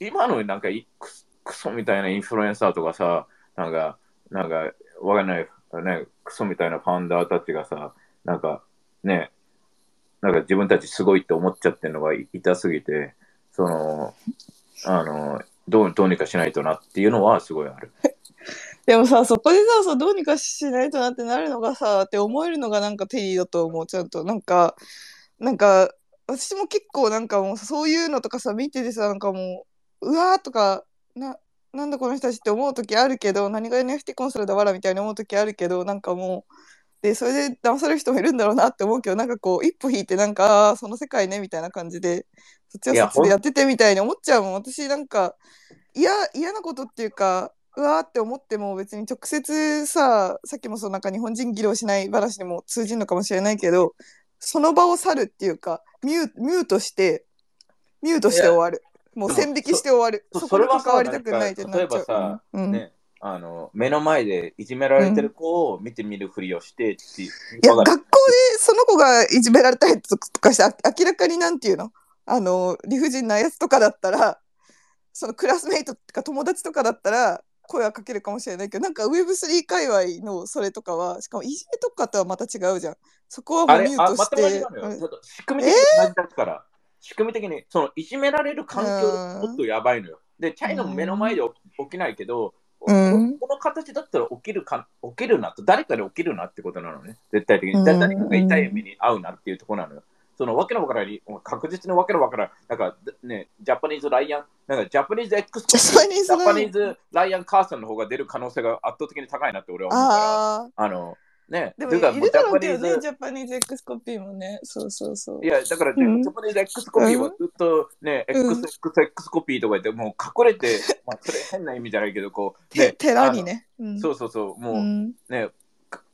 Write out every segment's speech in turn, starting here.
今のなんかいクソクソみたいなインフルエンサーとかさ、なんか、なんか、わかんない、ね、クソみたいなファウンダーたちがさ、なんか、ね、なんか自分たちすごいって思っちゃってるのが痛すぎて、その、あの、どうどうにかしないとなっていうのはすごいある。でもさ、そこでさ、そうどうにかしないとなってなるのがさ、って思えるのがなんかテリーだと思う、ちゃんと。なんか、なんか、私も結構なんかもうそういうのとかさ、見ててさ、なんかもう、うわーとか、な、なんだこの人たちって思う時あるけど、何が NFT コンサルだわらみたいに思う時あるけど、なんかもう、で、それで騙される人もいるんだろうなって思うけど、なんかこう、一歩引いて、なんか、その世界ね、みたいな感じで、そっちはそっちでやっててみたいに思っちゃうもん。私なんか、嫌、嫌なことっていうか、うわーって思っても別に直接さ、さっきもそうなんか日本人議論しない話にも通じるのかもしれないけど、その場を去るっていうか、ミューミュートして、ミュートして終わる。もう線引きして終わる。そそこに関わりたくないってなっちゃう。例えばさうんうんね、あの、目の前でいじめられてる子を見てみるふりをしてっていや、学校でその子がいじめられたりとかして、あ明らかになんていうの？あの、理不尽なやつとかだったら、そのクラスメイトとか友達とかだったら、声はかけるかもしれないけど、なんか Web3 界隈のそれとかは、しかもいじめとかとはまた違うじゃん。そこはもうミュートしてな。のよ。ちょっと仕組み的に同じだから、仕組み的に、その、いじめられる環境うんもっとやばいのよ。で、チャイナも目の前で起きないけど、うんこの形だったら起きるか、起きるなと、誰かで起きるなってことなのね。絶対的に。誰かが痛い目に遭うなっていうところなのよ。そのわけのわからない、確実にわけのわからない、なんかね、ジャパニーズ・ライアン、なんかジャパニーズ X ジャパニーズジャパニーズ・ライアン・カーソンの方が出る可能性が圧倒的に高いなって俺は思うから。あの、ね、でもろうけどね、ジャパニーズ X コピーもね。そうそうそう。い。や、だから、うん。ジャパニーズ X コピーはずっとね、うん。XXX コピーとか言って、もう隠れて、まあ、それ変な意味じゃないけど、こう、て寺にね。うん。そうそうそう、もう、うん。ね、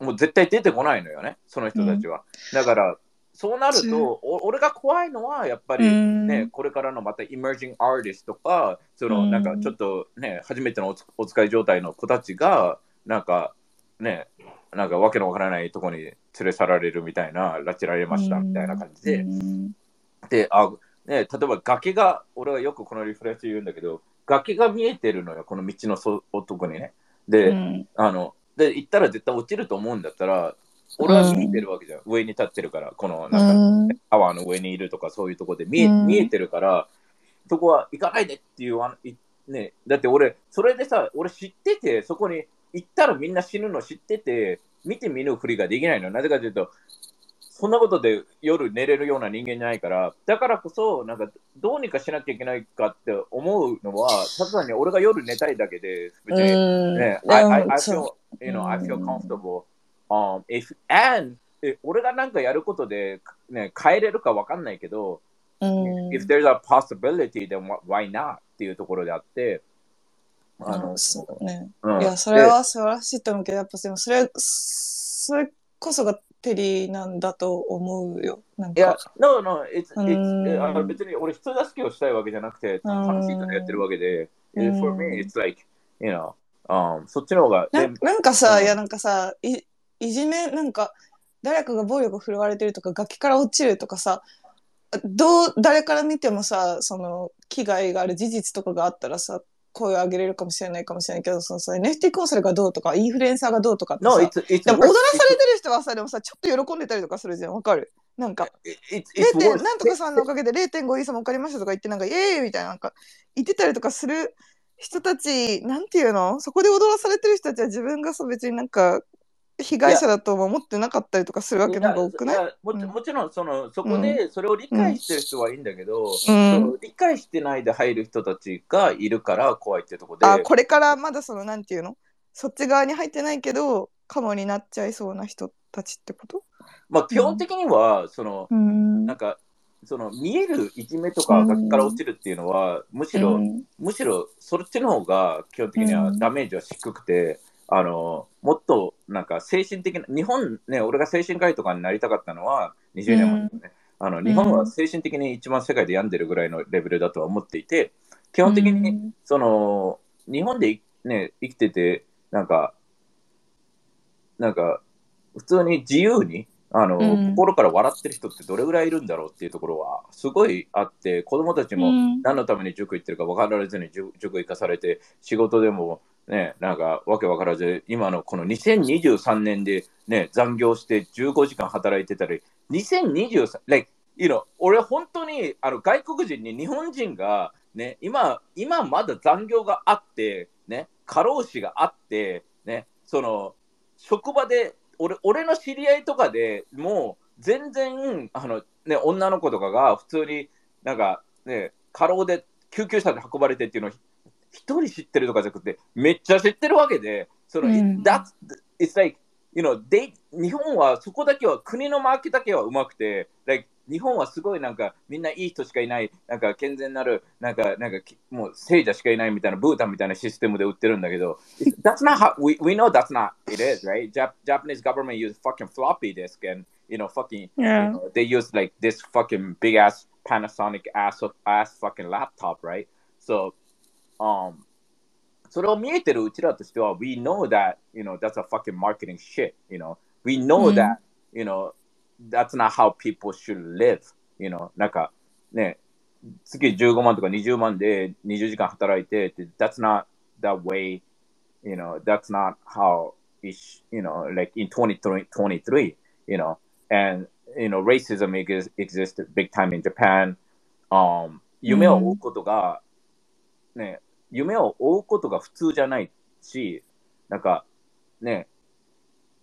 もう絶対出てこないのよね、その人たちは。だから、そうなると、お俺が怖いのは、やっぱうり、ん。ね、これからのまた emerging artist とか、その、うん。なんかちょっとね、初めてのおつお使い状態の子たちが、なんか、ね、なんかわけのわからないとこに連れ去られるみたいな、拉致られましたみたいな感じで、うん。で、あ、ね、例えば崖が、俺はよくこのリフレッシュ言うんだけど、崖が見えてるのよ、この道のそ男にね。で、うん。あの、で、行ったら絶対落ちると思うんだったら、俺は見えてるわけじゃん。上に立ってるから、この、なんか、うん。タワーの上にいるとか、そういうとこで見え,、うん。見えてるから、そこは行かないでっていう、ね、だって俺、それでさ、俺知ってて、そこに行ったらみんな死ぬの知ってて、見て見ぬふりができないの。なぜかというと、そんなことで夜寝れるような人間じゃないから、だからこそ、なんか、どうにかしなきゃいけないかって思うのは、ただ単に俺が夜寝たいだけで、別に、うんね、で I, も I, I そ feel, you know, I feel うん comfortable. Um, if, and, え俺がなんかやることで、ね、変えれるかわかんないけど、if there's a possibility, then wh- why not? っていうところであって、あの、そうね。うんいや、それは素晴らしいと思うけど、やっぱでもそれ、それこそがテリーなんだと思うよ。なんいやか。、no, no, it's, う別に俺人助けをしたいわけじゃなくて、楽しいからやってるわけで、うん for me, it's like, you know, um, そっちの方が、なでなんかさ、うんいやなんかさい、いじめ、なんか、誰かが暴力を振るわれてるとか、崖から落ちるとかさ、どう、誰から見てもさ、その、危害がある事実とかがあったらさ、声を上げれるかもしれないかもしれないけど、そのさ、NFT コンサルがどうとか、インフルエンサーがどうとかってさ、no, it's, it's でも踊らされ.てる人はさ、でもさ、ちょっと喜んでたりとかするじゃん、わかる？なんか、It's, it's 0. worse. なんとかさんのおかげで0.5イーサも借りましたとか言って、なんか、イエーイみたいな、なんか、言ってたりとかする人たち、なんていうの？そこで踊らされてる人たちは自分がさ、別になんか、被害者だとも思ってなかったりとかするわけなんか多くない？やももちろんそのそこでそれを理解してる人はいいんだけど、うん。理解してないで入る人たちがいるから怖いっていうところであ、これからまだその、なんていうの？そっち側に入ってないけど、カモになっちゃいそうな人たちってこと？まあ、基本的にはその、うん。なんかその見えるいじめとかうん崖から落ちるっていうのは、むしろ、うん。むしろそっちの方が基本的にはダメージは低くて、あのもっとなんか精神的な日本ね俺が精神科医とかになりたかったのは20年前ですね、あの日本は精神的に一番世界で病んでるぐらいのレベルだとは思っていて基本的に、うん。その日本で、ね、生きててなんかなんか普通に自由にあの、うん。心から笑ってる人ってどれぐらいいるんだろうっていうところはすごいあって、子供たちもうん。何のために塾行ってるか分からずに塾塾行かされて、仕事でもね、なんかわけ分からず、今のこの2023年でね、残業して15時間働いてたり、2023、like, you know, 俺本当にあの外国人に日本人がね、今、今まだ残業があって、ね、過労死があって、ね、その、職場で、俺俺の知り合いとかでもう全然あの、ね、女の子とかが普通になんかね、過労で救急車で運ばれてっていうのを一人知ってるとかじゃなくて、めっちゃ知ってるわけで、その、うん that's, it's like, you know, they, 日本はそこだけは、国のマーケだけはうまくて、like, 日本はすごいなんか、みんないい人しかいない、なんか健全なる、なんか、なんかき、もう聖者しかいないみたいな、ブータンみたいなシステムで売ってるんだけど、that's not how, we, we know that's not it is, right? Jap- Japanese government use fucking floppy disk and, you know, fucking, Yeah. you know, they use like this fucking big ass Panasonic ass ass fucking laptop, right? So, um, それを見えてるうちらとしては、we know that, you know, that's a fucking marketing shit, you know. We know うん that, you know, that's not how people should live, you know. なんか、ね、月15万とか20万で20時間働いて that's not the way, you know, that's not how it, you know, like in 2023, you know, and, you know, racism ex- exists big time in Japan. Um, 夢を追うことが、ね、夢を追うことが普通じゃないし、なんか、ね、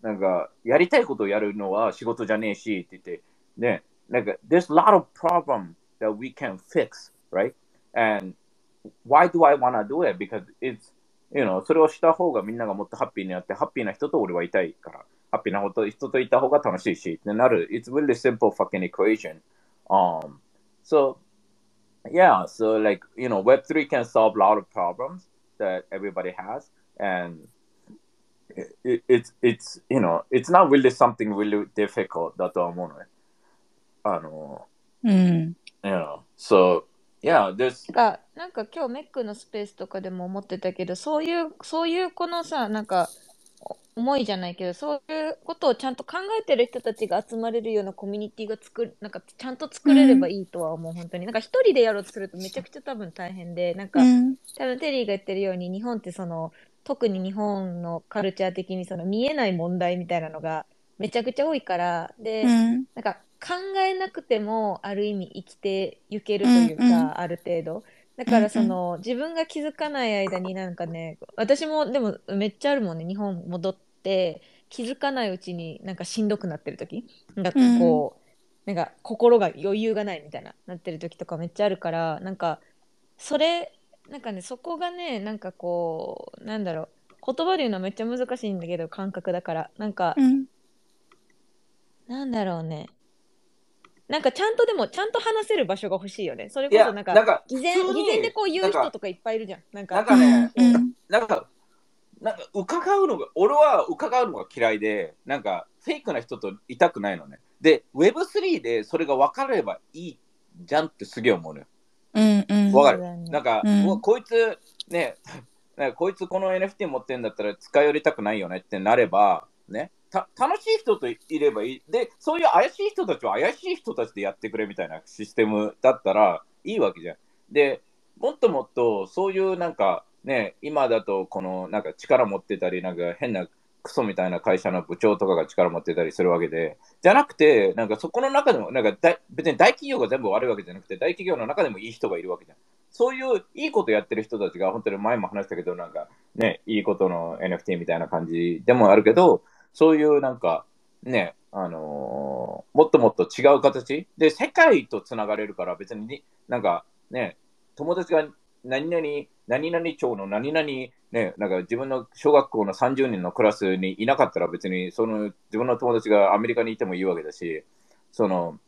なんか、やりたいことをやるのは仕事じゃねえしって言って、ね、なんか、there's a lot of problem that we can fix, right? And why do I wanna do it? Because it's, you know, それをした方がみんながもっとハッピーになって、ハッピーな人と俺はいたいから、ハッピーなこと人といた方が楽しいし、ってなる。It's really simple fucking equation. Um, so, yeah, so like, you know, Web3 can solve a lot of problems that everybody has. And it, it, it's, it's, you know, it's not really something really difficult だとは思うのね。あの、うん。 you know, so, yeah, there's, がなんか今日メックのスペースとかでも思ってたけどそういうそういうこのさなんかお 思いじゃないけどそういうことをちゃんと考えてる人たちが集まれるようなコミュニティが作るなんかちゃんと作れればいいとは思う、本当になんか一人でやろうとするとめちゃくちゃ多分大変でなんか、うん。多分テリーが言ってるように日本ってその特に日本のカルチャー的にその見えない問題みたいなのがめちゃくちゃ多いからで、うん。なんか考えなくてもある意味生きていけるというか、うんうんある程度だからそうんの、自分が気づかない間になんかね私もでもめっちゃあるもんね日本戻って気づかないうちになんかしんどくなってる時なんかこう、なんか心が余裕がないみたいななってる時とかめっちゃあるからなんかそれなんかねそこがねなんかこうなんだろう言葉で言うのはめっちゃ難しいんだけど感覚だからなんか、うん。なんだろうね。なんかちゃんとでもちゃんと話せる場所が欲しいよね。それこそなんかなんか、偽善偽善でこう言う人とかいっぱいいるじゃん。なんかなんかね、うん。なんか、なんか伺うのが、俺は伺うのが嫌いで、なんかフェイクな人といたくないのね。で、Web3 でそれが分かればいいじゃんってすげえ思うのよ。うん。うん。わかる？なんか、うんこいつ、ね、なんかこいつこの NFT 持ってんだったら近寄りたくないよねってなれば、ね、た楽しい人といればいい。で、そういう怪しい人たちは怪しい人たちでやってくれみたいなシステムだったらいいわけじゃん。で、もっともっとそういうなんかね、今だとこのなんか力持ってたり、なんか変なクソみたいな会社の部長とかが力持ってたりするわけで、じゃなくて、なんかそこの中でも、なんか大別に大企業が全部悪いわけじゃなくて、大企業の中でもいい人がいるわけじゃん。そういういいことやってる人たちが、本当に前も話したけど、なんかね、いいことの NFT みたいな感じでもあるけど、そういうなんかね、あのーもっともっと違う形で世界とつながれるから別にになんかね、友達が何々、何々町の何々、ね、なんか自分の小学校の30人のクラスにいなかったら別にその自分の友達がアメリカにいてもいいわけだし、その、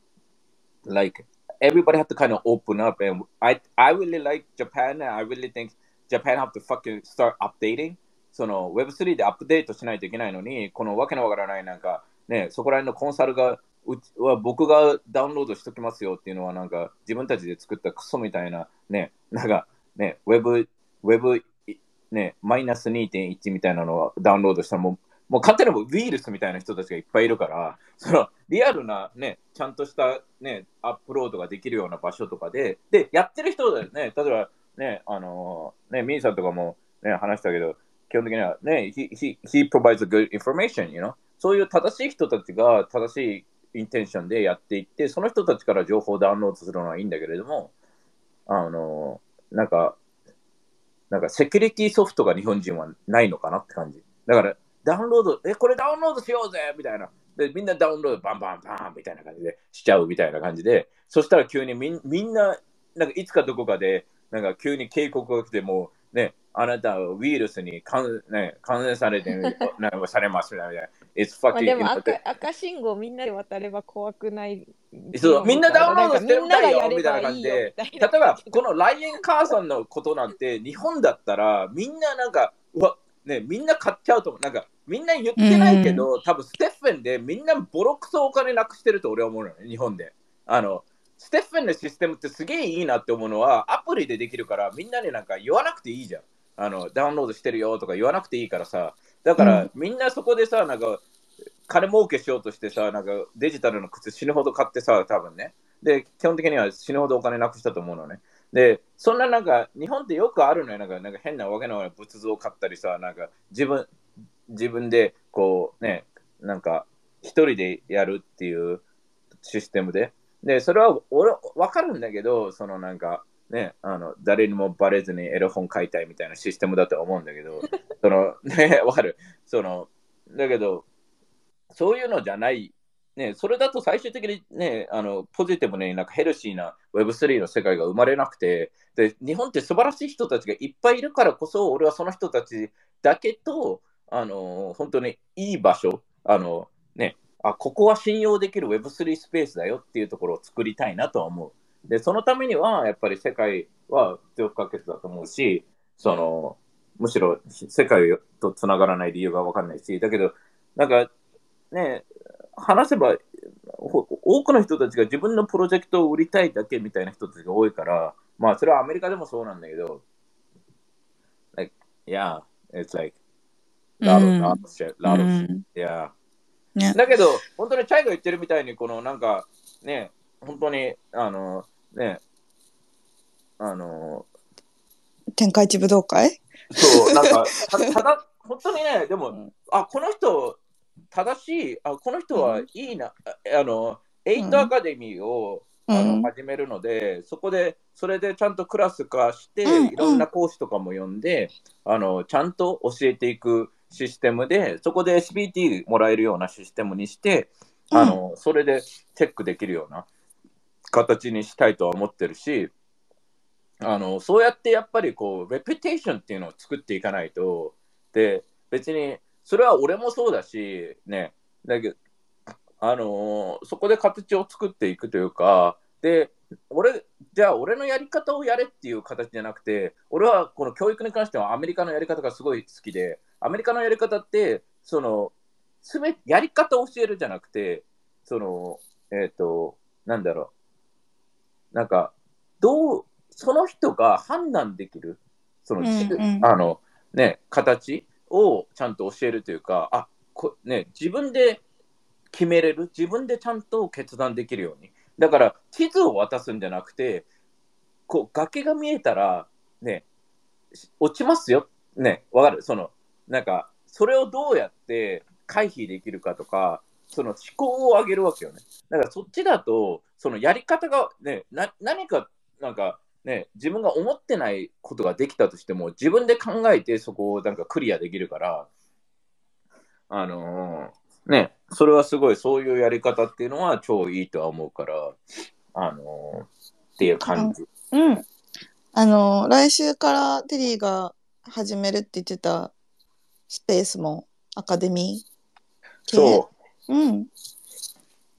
like, everybody have to kind of open up and I, I really like Japan and I really think Japan have to fucking start updating その Web3 でアップデートしないといけないのに、このわけのわからないなんか、ね、そこら辺のコンサルが、うちは僕がダウンロードしときますよっていうのは、なんか自分たちで作ったクソみたいな、ね、なんかね、Web、Web、ね、マイナス2.1みたいなのをダウンロードしたらもうもう簡単にもウイルスみたいな人たちがいっぱいいるから、そのリアルなね、ちゃんとしたね、アップロードができるような場所とかで、で、やってる人だよね、例えばね、あのね、ミーさんとかもね、話したけど、基本的にはね、he, he, he provides a good information, you know? そういう正しい人たちが正しいインテンションでやっていって、その人たちから情報をダウンロードするのはいいんだけれども、あの、なんか、なんかセキュリティソフトが日本人はないのかなって感じ。だから、ダウンロード、え、これダウンロードしようぜみたいな。で、みんなダウンロードバンバンバンみたいな感じでしちゃうみたいな感じで、そしたら急にみみんな、なんかいつかどこかで、なんか急に警告が来ても、ね、あなたはウイルスに感,、ね、感染されて、なんかされますみたいな。It's まあ、fucking でも赤赤信号みんなで渡れば怖くない。そうみんなダウンロードしてるんだよみたいな感じで。例えばこのライエン・カーソンのことなんて日本だったらみんななんかうわねみんな買っちゃうと思うなんかみんな言ってないけど、多分ステッフェンでみんなボロクソお金なくしてると俺は思うのね日本で。あのステッフェンのシステムってすげえいいなって思うのはアプリでできるからみんなになんか言わなくていいじゃんあのダウンロードしてるよとか言わなくていいからさだから、うんみんなそこでさなんか金儲けしようとしてさなんかデジタルの靴死ぬほど買ってさ多分ねで、基本的には死ぬほどお金なくしたと思うのね。で、そんななんか、日本ってよくあるのよ。なんか、なんか変なわけの仏像を買ったりさ、なんか自分、自分でこうね、なんか一人でやるっていうシステムで。で、それは俺、わかるんだけど、そのなんか、ね、あの誰にもバレずにエロ本買いたいみたいなシステムだと思うんだけど、そのね、わかる？その、だけど、そういうのじゃないね、それだと最終的にね、あのポジティブになんかヘルシーな Web3 の世界が生まれなくてで、日本って素晴らしい人たちがいっぱいいるからこそ、俺はその人たちだけと、あの本当にいい場所、あのね、あ、ここは信用できる Web3 スペースだよっていうところを作りたいなとは思う。で、そのためには、やっぱり世界は必要不可欠だと思うし、その、むしろ世界とつながらない理由がわかんないし、だけど、なんか、ね、話せばほ多くの人たちが自分のプロジェクトを売りたいだけみたいな人たちが多いから、まあそれはアメリカでもそうなんだけど、like, yeah, it's like, lot of, shit, lot of う shit, ん。yeah. ね。だけど、本当にチャイが言ってるみたいに、このなんか、ね、本当に、あの、ね、あの、天下一武道会？そう、なんか、たただ、本当にね、でも、うん。あ、この人、正しい、あこの人はいいな、ああの、エイトアカデミーを、あのうん。始めるので、そこで、それでちゃんとクラス化して、うんいろんな講師とかも呼んで、あの、ちゃんと教えていくシステムで、そこで SBT もらえるようなシステムにして、あの、それでチェックできるような形にしたいとは思ってるし、あの、そうやってやっぱりこう、レピテーションっていうのを作っていかないと、で、別に、それは俺もそうだし、ね、だけど、あのそこで形を作っていくというか、で、俺、じゃあ俺のやり方をやれっていう形じゃなくて、俺はこの教育に関してはアメリカのやり方がすごい好きで、アメリカのやり方って、その、すべやり方を教えるじゃなくて、その、えっ、と、なんだろう、なんか、どう、その人が判断できる、その、うんうんあの、ね、形をちゃんと教えるというか、あ、こね、自分で決めれる、自分でちゃんと決断できるように。だから、地図を渡すんじゃなくて、こう、崖が見えたら、ね、し落ちますよ。ね、わかる？その、なんか、それをどうやって回避できるかとか、その思考を上げるわけよね。だからそっちだと、そのやり方がね、な何か、なんかね、自分が思ってないことができたとしても、自分で考えてそこをなんかクリアできるから、あのーね、それはすごい、そういうやり方っていうのは超いいとは思うから、あのーっていう感じ。うん。あの、来週からテリーが始めるって言ってたスペースもアカデミー系。そう。う。うん。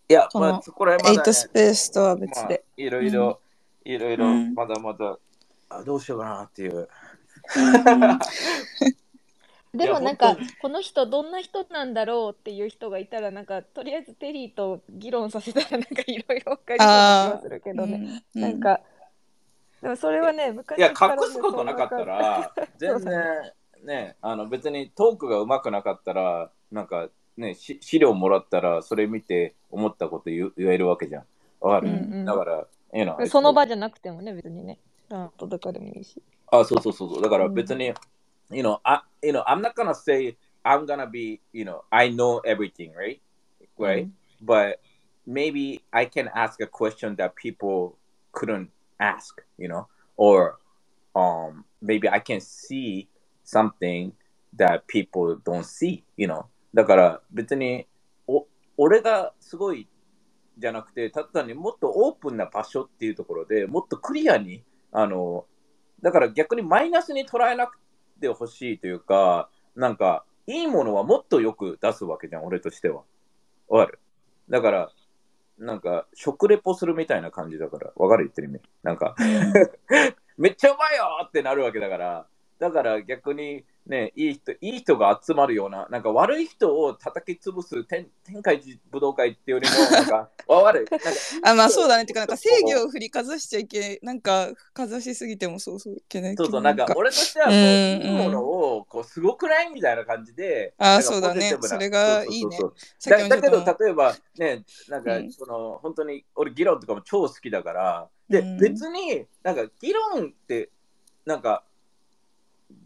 いや、そのまあ、これはまだ、ねエイト、スペースとは別まあで。、いろいろ、いろいろ、うん。まだまだ、あどうしようかなっていう。でもなんかこの人どんな人なんだろうっていう人がいたらなんかとりあえずテリーと議論させたらなんかいろいろ分かりそうな気がするけどね、うん。なんかでもそれはね昔いや、から隠すことなかったら、全然ね、あの別にトークが上手くなかったら、なんかね、し資料もらったら、それ見て思ったこと言う言えるわけじゃん。わかる、うんうんだから、you know, その場じゃなくてもね、別にね。あととかでもいいし。あ、そうそうそうそう。だから別に、you know, I, you know, I'm not gonna say I'm gonna be, you know, I know everything, right? Right? But maybe I can ask a question that people couldn't ask, you know, or um maybe I can see something that people don't see, you know. だから別にお俺がすごいじゃなくて、ただ単にもっとオープンな場所っていうところでもっとクリアに、あの、だから逆にマイナスに捉えなくてほしいというか、なんかいいものはもっとよく出すわけじゃん、俺としては。わかる？だから、なんか食レポするみたいな感じだから、わかる？言ってる意味。なんか、めっちゃうまいよってなるわけだから、だから逆にね、いい人、いい人が集まるような、なんか悪い人を叩き潰す天天下一武道会っていうよりも、なんか、わかるなんかあまあそうだね。てかなんか制御を振りかざしちゃいけなんかかざしすぎてもそうそういけないけどそうそう、なんか。俺としてはこう、うんいいものをこうすごくないみたいな感じで、あそうだね。それがいいね。だだけど、例えばね、なんか、うん。その本当に俺、議論とかも超好きだから、で、うん。別になんか議論って、なんか、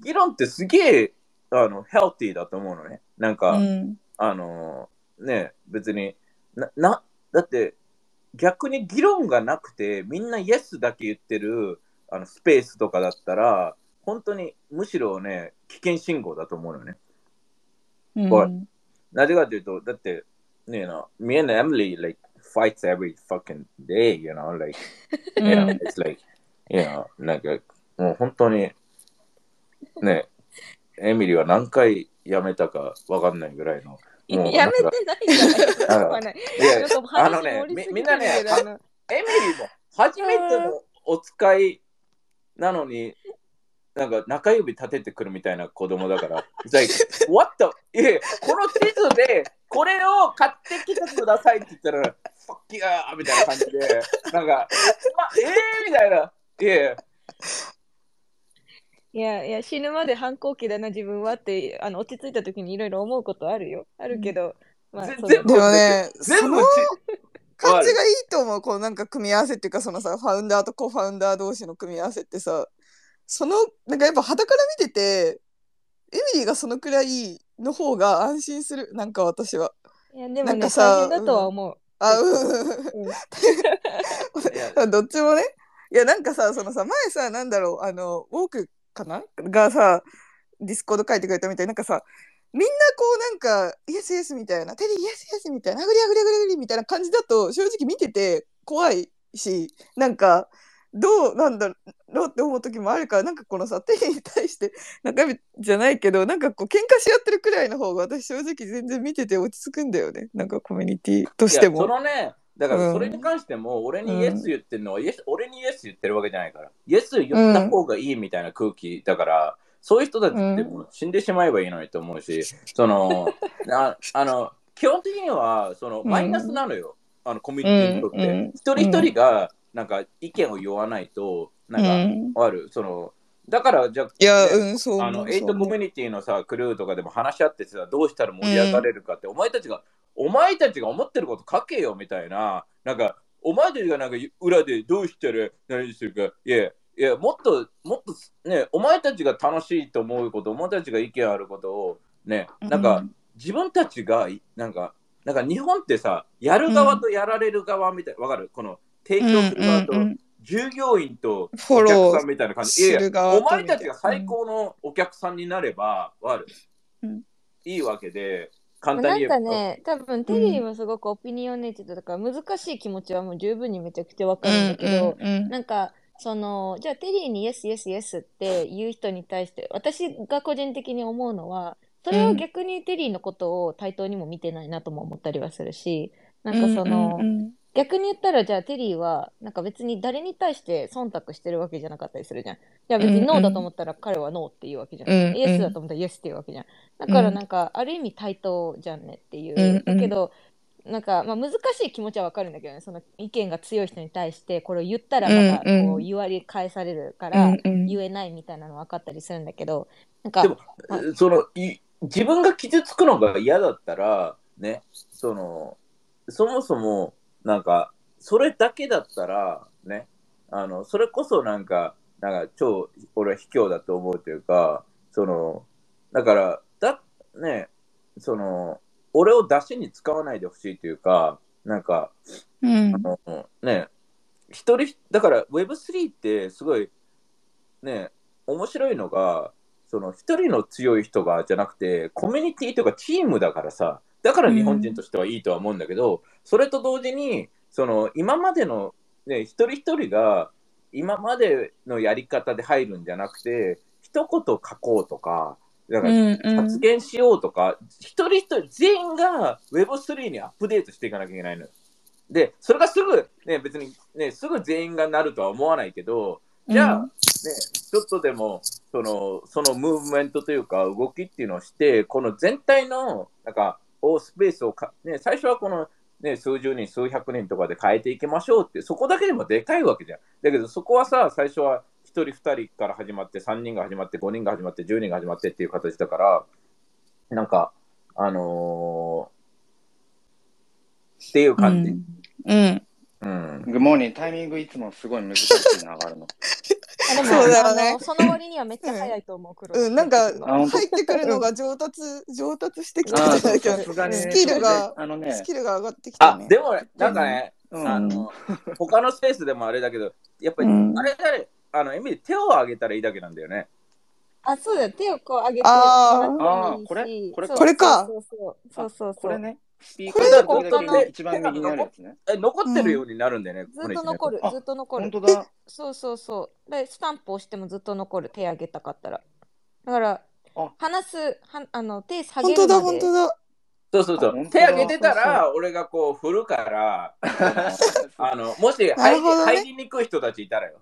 議論ってすげえ、あの、ヘルティーだと思うのね。なんか、うんあのね、別にな、な、だって、逆に議論がなくて、みんなイエスだけ言ってるあのスペースとかだったら、本当にむしろね、危険信号だと思うのね。うんはいなぜかというと、だって、ね、you know, me and Emily like fights every fucking day, you know, like, you know, it's like, you know, なんか、もう本当に、ね、エミリーは何回辞めたかわかんないぐらいの。やめてないじゃないですか。あのねみみんなねエミリーも初めてのお使いなのに、なんか中指立ててくるみたいな子供だから、like, what the? いやこの地図でこれを買ってきてくださいって言ったら、fuck yeah! みたいな感じで、なんか、ま、えーみたいな。いやいやいや死ぬまで反抗期だな自分はってあの落ち着いた時にいろいろ思うことあるよ。あるけど、まあ全部でもね全部そのち感じがいいと思う。こうなんか組み合わせっていうかそのさファウンダーとコファウンダー同士の組み合わせってさそのなんかやっぱ肌から見ててエミリーがそのくらいの方が安心する。なんか私は。いやでもねなんかさ大変だとは思う、あうん。いや。どっちもね。いやなんかさそのさ前さなんだろうあのウォークかな？がさ Discord 書いてくれたみたい。なんかさみんなこうなんか yes yes みたいなテリー yes yes みたいな agree agree agree agree みたいな感じだと正直見てて怖いしなんかどうなんだろうって思う時もあるからなんかこのさテリーに対して中身じゃないけどなんかこう喧嘩し合ってるくらいの方が私正直全然見てて落ち着くんだよね。なんかコミュニティとしていやそも。のね、だからうん。それに関しても、俺にイエス言ってるのは、イエス俺にイエス言ってるわけじゃないから、イエス言った方がいいみたいな空気だから、そういう人たちってもう死んでしまえばいいのにと思うし、その、ああの、基本的には、その、うん。マイナスなのよ、あの、コミュニティにとって。一人一人が、なんか、意見を言わないと、なんか、うん。ある、その、だから、じゃあ、いや、ねうん、そう思う。あの、エイトコミュニティのさ、クルーとかでも話し合ってさ、どうしたら盛り上がれるかって、お前たちが、お前たちが思ってること書けよみたいな、なんか、お前たちがなんか裏でどうしたら何するか、いや、いや、もっと、もっとね、お前たちが楽しいと思うこと、お前たちが意見あることを、ね、なんか、自分たちが、なんか、なんか日本ってさ、やる側とやられる側みたいな、わかる？この、提供する側と従業員とお客さんみたいな感じ。いやいやお前たちが最高のお客さんになれば、わかる、うん。いいわけで、簡単なんに言えば。かね、多分テリーもすごくオピニオンネイティブだから難しい気持ちはもう十分にめちゃくちゃわかるんだけど、うんうんうん。なんかそのじゃあテリーにイエスイエスイエスって言う人に対して私が個人的に思うのはそれは逆にテリーのことを対等にも見てないなとも思ったりはするしなんかその、うんうん逆に言ったらじゃあテリーはなんか別に誰に対して忖度してるわけじゃなかったりするじゃん。じゃあ別にノーだと思ったら彼はノーって言うわけじゃん。うんうんイエスだと思ったらイエスって言うわけじゃん。だからなんかある意味対等じゃんねっていう。うんうんだけどなんかまあ難しい気持ちはわかるんだけどねその意見が強い人に対してこれを言ったらまたこう言われ返されるかうら言えないみたいなの分かったりするんだけどなんかでも、まそのい自分が傷つくのが嫌だったら、ね、その、そもそも、なんか、それだけだったら、ね、あの、それこそなんか、なんか超、俺は卑怯だと思うというか、その、だから、だ、ね、その、俺を出しに使わないでほしいというか、なんか、うん。あのね、一人、だから Web3 ってすごい、ね、面白いのが、その一人の強い人がじゃなくて、コミュニティとかチームだからさ、だから日本人としてはいいとは思うんだけど、それと同時に、その今までの、ね、一人一人が今までのやり方で入るんじゃなくて、一言書こうとか、だからうんうん。発言しようとか、一人一人全員が Web3 にアップデートしていかなきゃいけないのよ。で、それがすぐ、ね、別に、ね、すぐ全員がなるとは思わないけど、じゃあ、うんね、ちょっとでも、その、そのムーブメントというか、動きっていうのをして、この全体の、なんか、おスペースをか、ね、最初はこの、ね、数十人、数百人とかで変えていきましょうって、そこだけでもでかいわけじゃん。だけど、そこはさ、最初は1人、2人から始まって、3人が始まって、5人が始まって、10人が始まってっていう形だから、なんか、あのーっていう感じ。うんうん。グモーニー、タイミングいつもすごい難しいの上がるの。あでもそうだよね。あのその割にはめっちゃ早いと思う、黒田うん、なんか入ってくるのが上達上達してきてああ、そうるんだけど。スキルがあのね。ス、キルが上がってきたあ、ね。でもね、なんかね、うん。あの、他のスペースでもあれだけど、やっぱり、うん。あれだね、あの、エミ手を挙げたらいいだけなんだよね。あ、そうだよ。手をこう上げてあー。もらってもいいし。あーこれ？これか。そうこれかそうそうそう。そうそうこれね、スピーこカーれだ一番右にあるやつね。え、残ってるようになるんだよね、ずっと残るあ、ずっと残る本。当だ。そうそうそう。で、スタンプを押してもずっと残る。手上げたかったら。だからあ、話す、はあの、手下本当だげるまで。本当だ。そうそうそう。あ本当だ手挙げてたそうら、俺がこう振るから、あの、もし入りにくい人たちいたらよ。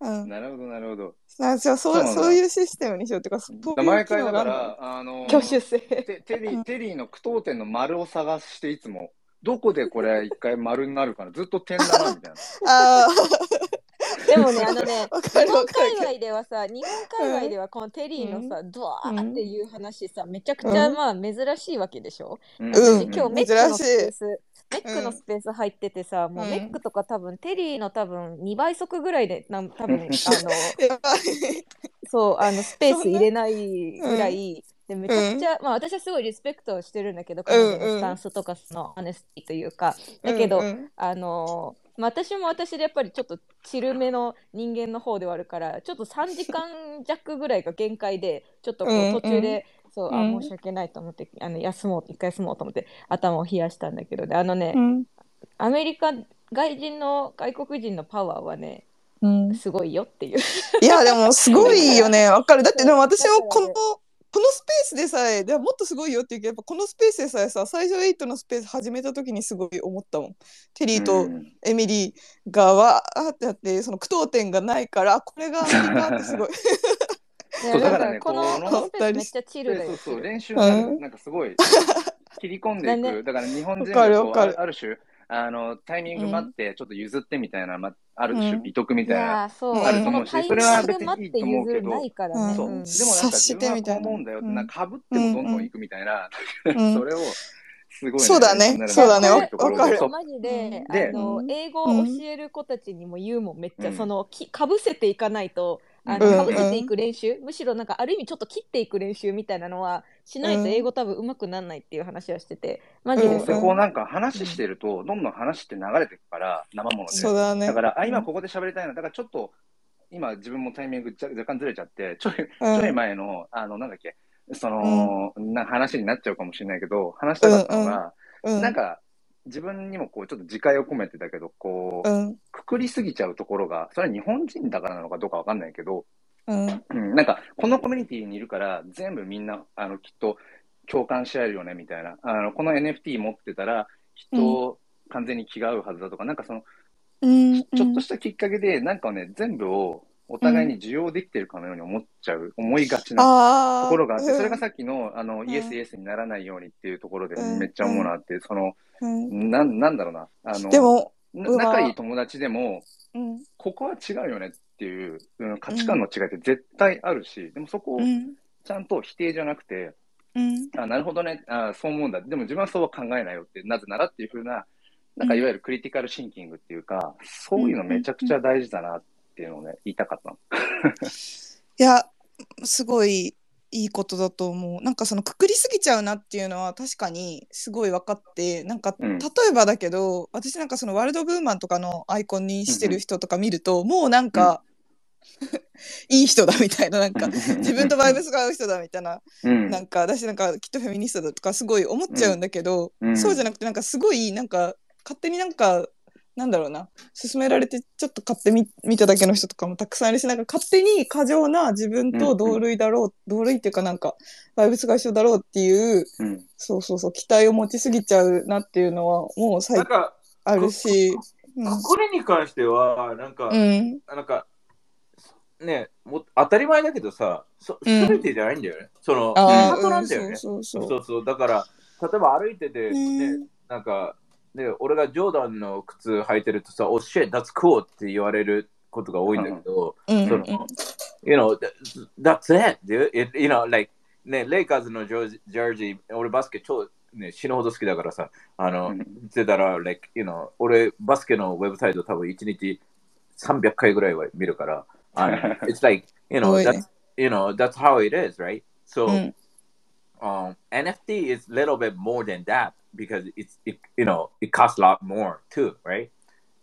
うん。なるほど、なるほど。あじゃあそうそうそういうシステムにしようっていうかそういう機毎回だから、あの、挙手制。テテリー、テリーの句読点の丸を探していつも、どこでこれ一回丸になるかな、ずっと点だな、みたいな。あ でもね、あのね、あ、わか日本るわかる界隈ではさ、日本界隈ではこのテリーのさ、ドワーっていう話さ、めちゃくちゃまあ珍しいわけでしょ？うん。うん。私今日メックのスペース、メックのスペース入っててさ、もうメックとか多分テリーの多分2倍速ぐらいで、なん多分あの。そう、あの、スペース入れないぐらい、でめちゃくちゃ、まあ私はすごいリスペクトしてるんだけど、彼女のスタンスとかそのアネスティというか、だけど、うんうん。あのーまあ、私も私でやっぱりちょっとチルめの人間の方ではあるからちょっと3時間弱ぐらいが限界でちょっとこうんううん。途中で、そうあうん。申し訳ないと思ってあの休もう一回休もうと思って頭を冷やしたんだけどであのね、うん。アメリカ外人の外国人のパワーはねうん。すごいよっていう。いやでもすごいよね。わかる。だってでも私もこのだこのスペースでさえでももっとすごいよっていうけどやっぱこのスペースでさえさ最初8のスペース始めた時にすごい思ったもん。テリーとうん。エミリーがわーってやってその句読点がないからこれがアメリカってすごいそうだからねこのこのめっちゃチルだよそうそう、練習になんかすごい 切り込んでいく。だから日本人わかるがこうわかる。あある種、あの、タイミング待って、ちょっと譲ってみたいな、まあるうん。種美徳みいたいな。あると思うしそれは別にいいと思うけど。そう。うん。でもなんか自分はこう思うんだよなんかかぶってもどんどん行くみたいな、うん。それを、すごい、そうだね。そうだね。わかる。マジで、あのうん。英語を教える子たちにも言うもんめっちゃ、うん。そのきかぶせていかないとあうんのかぶせていく練習、むしろなんかある意味ちょっと切っていく練習みたいなのはしないとうん英語多分上手くならないっていう話はしてて。マジで。うんそう、でこうなんか話してると、どんどん話って流れていくから、生もので。そうだね。だから、あ、今ここで喋りたいな。だからちょっと、今自分もタイミング若若干ずれちゃって、ちょい、ちうん。ょい前の、あの、なんだっけ、その、な話になっちゃうかもしれないけど、話したかったのが、うん。なんか、自分にもこう、ちょっと自戒を込めてたけど、こう、うん。くくりすぎちゃうところが、それは日本人だからなのかどうかわかんないけど、うん。うん、なんか、このコミュニティにいるから、全部みんな、あの、きっと共感し合えるよね、みたいな。あの、この NFT 持ってたら、きっと完全に気が合うはずだとか、なんかその、うん。ちょっとしたきっかけで、なんかね、全部をお互いに受容できてるかのように思っちゃう、思いがちなあところがあって、うん。それがさっきの、あの、ん。イエスイエスにならないようにっていうところでうん。めっちゃ思うなって、その、うん。なん、なんだろうな、あの、でも、仲いい友達でも、うん。ここは違うよねっていう、うん価値観の違いって絶対あるし、でもそこをうん。ちゃんと否定じゃなくて、うん。あなるほどね。あ、そう思うんだ。でも自分はそうは考えないよって、なぜならっていうふうな、なんかいわゆるクリティカルシンキングっていうか、そういうのめちゃくちゃ大事だなっていうのをね、言いたかったの。いや、すごいいいことだと思う。なんかそのくくりすぎちゃうなっていうのは確かにすごい分かって、なんかうん。例えばだけど、私なんかそのワールドブーマンとかのアイコンにしてる人とか見ると、もうなんか、いい人だみたいな、なんか自分とバイブスが合う人だみたいな、うん。なんか私なんかきっとフェミニストだとかすごい思っちゃうんだけど、うん。そうじゃなくてなんかすごいなんか勝手になんかなんだろうな勧められてちょっと買ってみ見ただけの人とかもたくさんいるしなんか勝手に過剰な自分と同類だろう、同類っていうかなんかバイブスが一緒だろうっていううんそうそうそう期待を持ちすぎちゃうなっていうのはもうなん最か、あるし。うんこれに関しては、なんか、うんなんか、ね、もう当たり前だけどさ、そうん全てじゃないんだよね。その、あハートなんだよね。ーそうそうそうそうそう。だから、例えば歩いてて、うんね、なんか、ね、俺がジョーダンの靴履いてるとさ、おっしゃ、that's cool って言われることが多いんだけど、うんうんその、you know, that- that's it, dude. It, you know, like, ね、レイカーズのジョージジャージー、俺バスケ超、ね、死ぬほど好きだからさ、あの、うん言ってたら、like, you know, 俺バスケのウェブサイト多分1日300回ぐらいは見るから、あの it's like, you know, that's, you know, that's how it is, right? So, うん um, NFT is a little bit more than that because it's it, you know it costs a lot more too, right?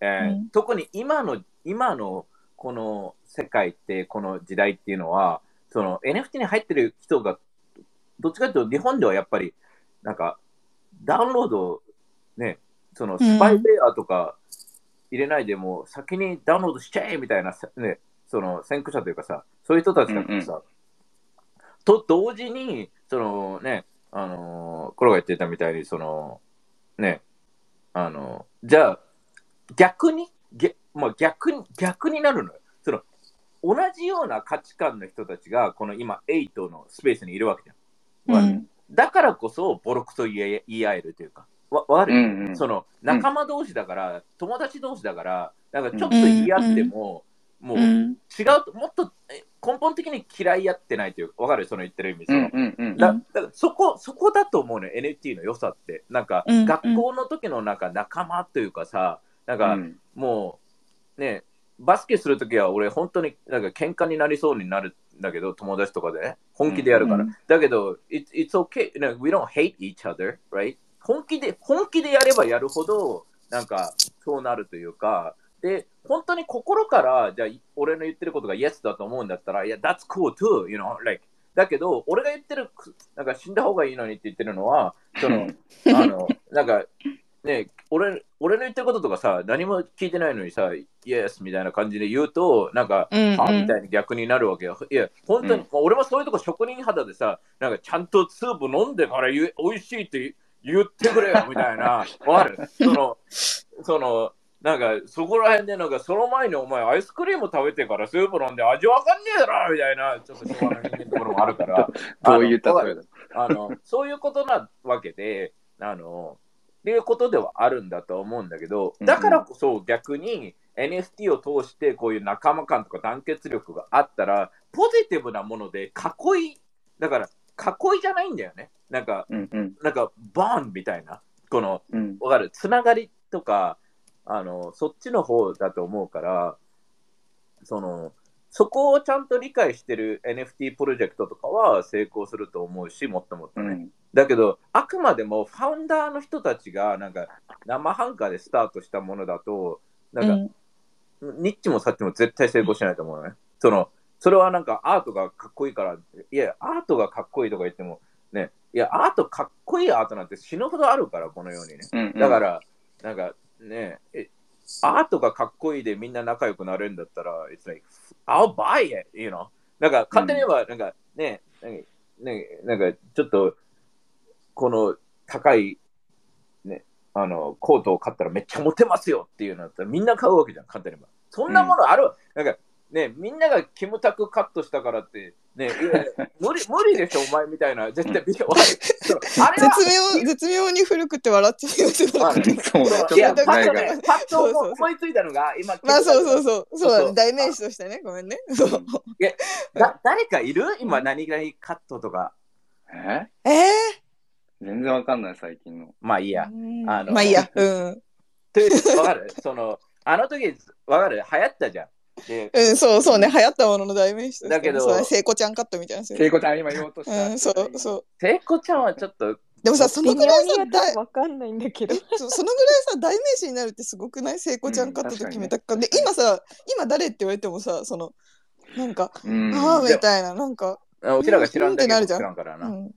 えーうん特に今の今のこの世界ってこの時代っていうのはその NFT に入ってる人がどっちかというと日本ではやっぱりなんかダウンロードねそのスパイペアとか入れないでも先にダウンロードしちゃえみたいなねその先駆者というかさそういう人たちだからさ、と同時に、そのね、あのー、コロが言ってたみたいに、その、ね、あのじゃあ、逆に、げまあ、逆に、逆になるのよ。その、同じような価値観の人たちが、この今、8のスペースにいるわけじゃん。わうん。だからこそ、ボロクソ言え言い合えるというか、わわかる、うんうん。その、仲間同士だから、友達同士だから、なんかちょっと言い合っても、もう、うん。違うと、もっとえ根本的に嫌い合ってないというか、わかる？その言ってる意味。そのうんうんうんだだからそこ、そこだと思うね、NFT の良さって。なんか、うん学校の時のなんか仲間というかさ、なんか、うんもう、ね、バスケするときは俺、本当になんか喧嘩になりそうになるんだけど、友達とかでね、本気でやるから。うんだけど、it's, it's okay, we don't hate each other, right? 本気で、本気でやればやるほど、なんか、そうなるというか、で、本当に心から、じゃあ、俺の言ってることが yes だと思うんだったら、いや、that's cool too, you know, like, だけど、俺が言ってる、なんか死んだ方がいいのにって言ってるのは、その、あの、なんか、ね、俺俺の言ってることとかさ、何も聞いてないのにさ、yes みたいな感じで言うと、なんか、うんはみたいに逆になるわけよ。いや、本当に、うん。俺もそういうとこ職人肌でさ、なんかちゃんとスープ飲んでから言う美味しいって言ってくれよみたいな、わかる？その、その、なんかそこら辺でなんかその前にお前アイスクリーム食べてからスープ飲んで味わかんねえだろみたいな、ちょっと昭和の人間のところもあるから、どういう例えだ？あのそういうことなわけで、あの、っていうことではあるんだと思うんだけど、だからこそ逆に NFT を通してこういう仲間感とか団結力があったら、ポジティブなもので囲い、だから囲いじゃないんだよね。なんか、うんうん。なんかバーンみたいな、この、うん。わかる、つながりとか、あの、そっちの方だと思うから、その、そこをちゃんと理解してる NFT プロジェクトとかは成功すると思うし、もっともっとね。うんだけど、あくまでもファウンダーの人たちが、なんか、生半可でスタートしたものだと、なんか、ニッチもサッチも絶対成功しないと思うのね。その、それはなんかアートがかっこいいから、いや、アートがかっこいいとか言っても、ね、いや、アートかっこいいアートなんて死ぬほどあるから、この世にね。うんうんだから、なんかね、えアートがかっこいいでみんな仲良くなれるんだったら、it's like, I'll buy it, you know? なんか、簡単に言えば、なんかね、なんかね、なんかちょっと、この高い、ね、あの、コートを買ったらめっちゃモテますよっていうのだったらみんな買うわけじゃん、簡単に言えば。そんなものある、なんか、ね、みんながキムタクカットしたからって、ね、無理無理でしょ、お前みたいな、絶対ビジョン。あれは絶妙絶妙に古くて笑っちゃうっい。や、パッとパッと思いついたのが、今、まあそうそうそう。そう代名詞としてね。ごめんね。そうだ誰かいる？今、何々カットとか。え？えええ全然わかんない、最近の。まあいいや。まあいいや。うん。でわかる？その、あの時、わかる？流行ったじゃん。で、うん、そうそうね、流行ったものの代名詞だけど聖子ちゃんカットみたいな。聖子ちゃん、今言おうとした。うん、そうそう。聖子ちゃんはちょっと、でもさ、そのぐらいさ、だわかんないんだけど。そのぐらいさ、代名詞になるってすごくない？聖子ちゃんカットと決めたか。で、今さ、今誰って言われてもさ、その、なんか、うん。ああ、みたいな、なんか、あうちらが知らんだけど知うんってなるじゃんらんからな。うん。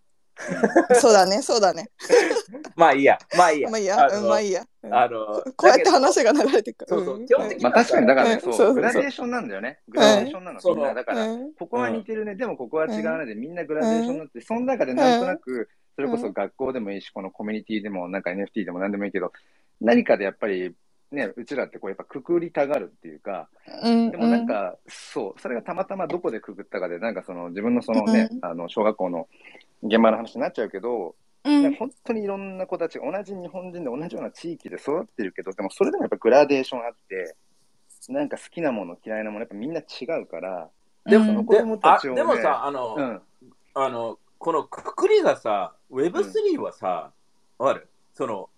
そうだね、そうだね。まあいいや、まあいいや。まあいいや、のうん、まあいいや。うん。あの、こうやってだ話が流れてくる。そうそうん。基本的にまあ確かに、だからね、うん。そう。グラデーションなんだよね。グラデーションなの、みんな。だから、うん。ここは似てるね、でもここは違うね。で、みんなグラデーションになって、その中でなんとなく、それこそ学校でもいいし、このコミュニティでも、なんか NFT でも何でもいいけど、何かでやっぱり、ね、うちらってこうやっぱくくりたがるっていうか、うん、でもなんか、そう、それがたまたまどこでくくったかで、なんかその自分のそのね、うあの、小学校の現場の話になっちゃうけど、うん、ね本当にいろんな子たちが同じ日本人で同じような地域で育ってるけど、でもそれでもやっぱグラデーションあって、なんか好きなもの、嫌いなもの、やっぱみんな違うから、でうん。も、で子供たあちをねでもさ、あの、うん、あの、このくくりがさ、Web3 はさ、わかる？その、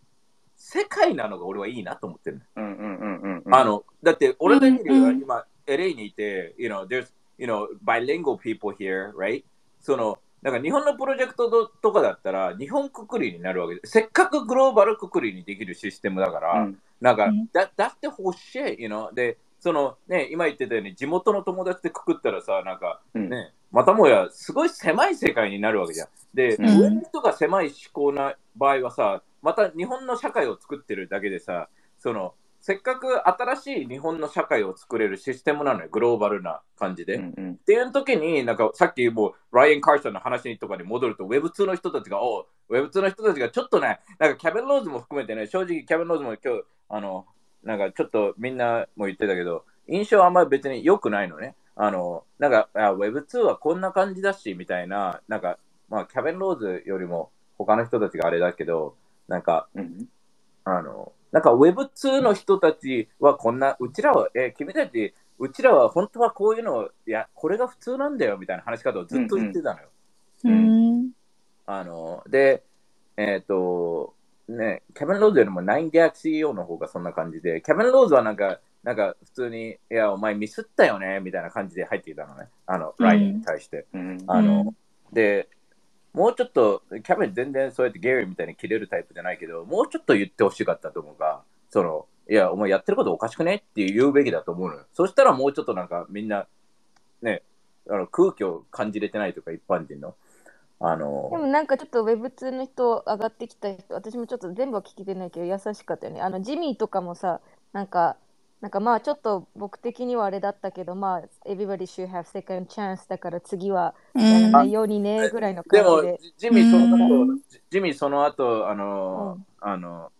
世界なのが俺はいいなと思ってる、うん、うん、うん、うんうん。あの、だって俺だけでうんうん今、LA にいて、you know, there's, you know, bilingual people here, right? その、なんか日本のプロジェクトととかだったら、日本くくりになるわけで、せっかくグローバルくくりにできるシステムだから、うん、なんか、うんだ、だって欲しい、you know? で、そのね、今言ってたように、地元の友達でくくったらさ、なんか、うんね、またもや、すごい狭い世界になるわけじゃん。で、うん上の人が狭い思考な場合はさ、また日本の社会を作ってるだけでさ、その、せっかく新しい日本の社会を作れるシステムなのよ、グローバルな感じで。うん、うん。っていう時に、なんかさっきもう、ライアン・カーソンの話とかに戻ると、Web2 の人たちが、おう Web2 の人たちがちょっとね、なんかキャベン・ローズも含めてね、正直キャベン・ローズも今日、あの、なんかちょっとみんなも言ってたけど、印象あんまり別に良くないのね。あの、なんか、あ Web2 はこんな感じだし、みたいな、なんか、まあ、キャベン・ローズよりも他の人たちがあれだけど、なんか、うんあの、なんか Web2 の人たちはこんな、うちらは、え、君たち、うちらは本当はこういうの、いや、これが普通なんだよみたいな話し方をずっと言ってたのよ。うん。あの、で、えっ、と、ね、キャベン・ローズよりも 9GACCEO の方がそんな感じで、キャベン・ローズはなんか、なんか普通に、いや、お前ミスったよねみたいな感じで入ってきたのね。あの、うんラインに対して。うん。あの、うんで、もうちょっと、キャベン全然そうやってゲーリーみたいに切れるタイプじゃないけど、もうちょっと言ってほしかったと思うが、その、いや、お前やってることおかしくねって言うべきだと思うのよ。そしたらもうちょっとなんかみんな、ね、あの空気を感じれてないとか、一般人の。あの、でもなんかちょっと Web2 の人上がってきた人、私もちょっと全部は聞けてないけど優しかったよね。あのジミーとかもさ、なんか、なんかまあちょっと僕的にはあれだったけど、まあ Everybody should have second chance だから次はやらないようにねぐらいのでも感じで。、ジミーその後、うん。ジジミーその後、あの、あの、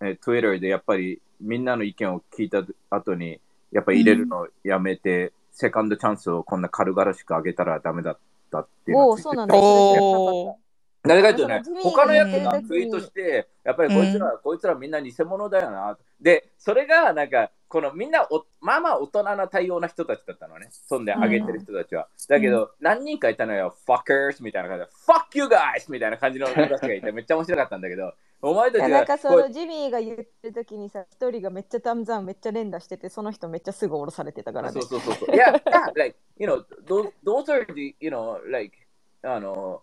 え、Twitter でやっぱりみんなの意見を聞いた後に、やっぱり入れるのやめて、セカンドチャンスをこんな軽々しく上げたらダメだったっていうのおお、をツイートそうなんだ。おーなぜかというとね他のやつががツイートして、やっぱりこいつら、こいつらみんな偽物だよな。で、それがなんか、このみんなお、まあまあ大人な対応な人たちだったのね。そんで上げてる人たちは。だけど、何人かいたのよ、fuckers みたいな感じで、fuck you guys みたいな感じの人たちがいて、めっちゃ面白かったんだけど、お前たちがなんかそこのジミーが言ってる時にさ、一人がめっちゃタムザンめっちゃ連打してて、その人めっちゃすぐ降ろされてたからねそう。そうそうそう。いや、like, you know, those are the, you know, like, あの、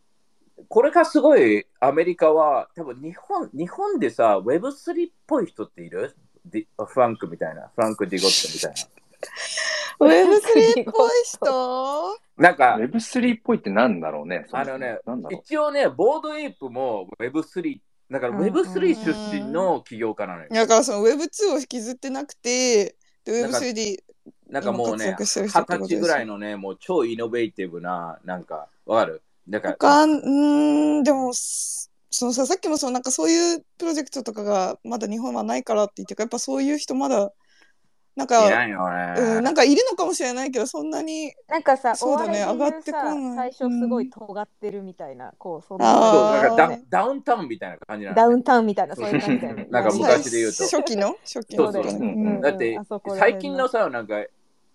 これがすごいアメリカは、多分日本、日本でさ、Web3 っぽい人っている？ディフランクみたいな、フランク・ディゴットみたい Web3 っぽい人？な。なんか、Web3 っぽいってなんだろうね。あのねなんだろ一応ね、ボードエイプも Web3、だからうん Web3 出身の起業家なのよ。だからその Web2 を引きずってなくて、でなんか Web3 なんかもうね、二十歳ぐらいのね、もう超イノベーティブな、なんか、わかる？だから、かん、うーん、でも、すそのさ、さっきもそのなんかそういうプロジェクトとかがまだ日本はないからって言ってやっぱそういう人まだ、なんいか、ないよね。うん、なんかいるのかもしれないけど、そんなに、なんかさ、そうだね上がってこない。さ最初すごい尖ってるみたいな、こう、そん。そう、あー。だからダウンタウンみたいな感じなの、ダウンタウンみたいな、そういう感じだよね。なんか昔で言うと。初期の？初期の。だって最近のさ、なんか、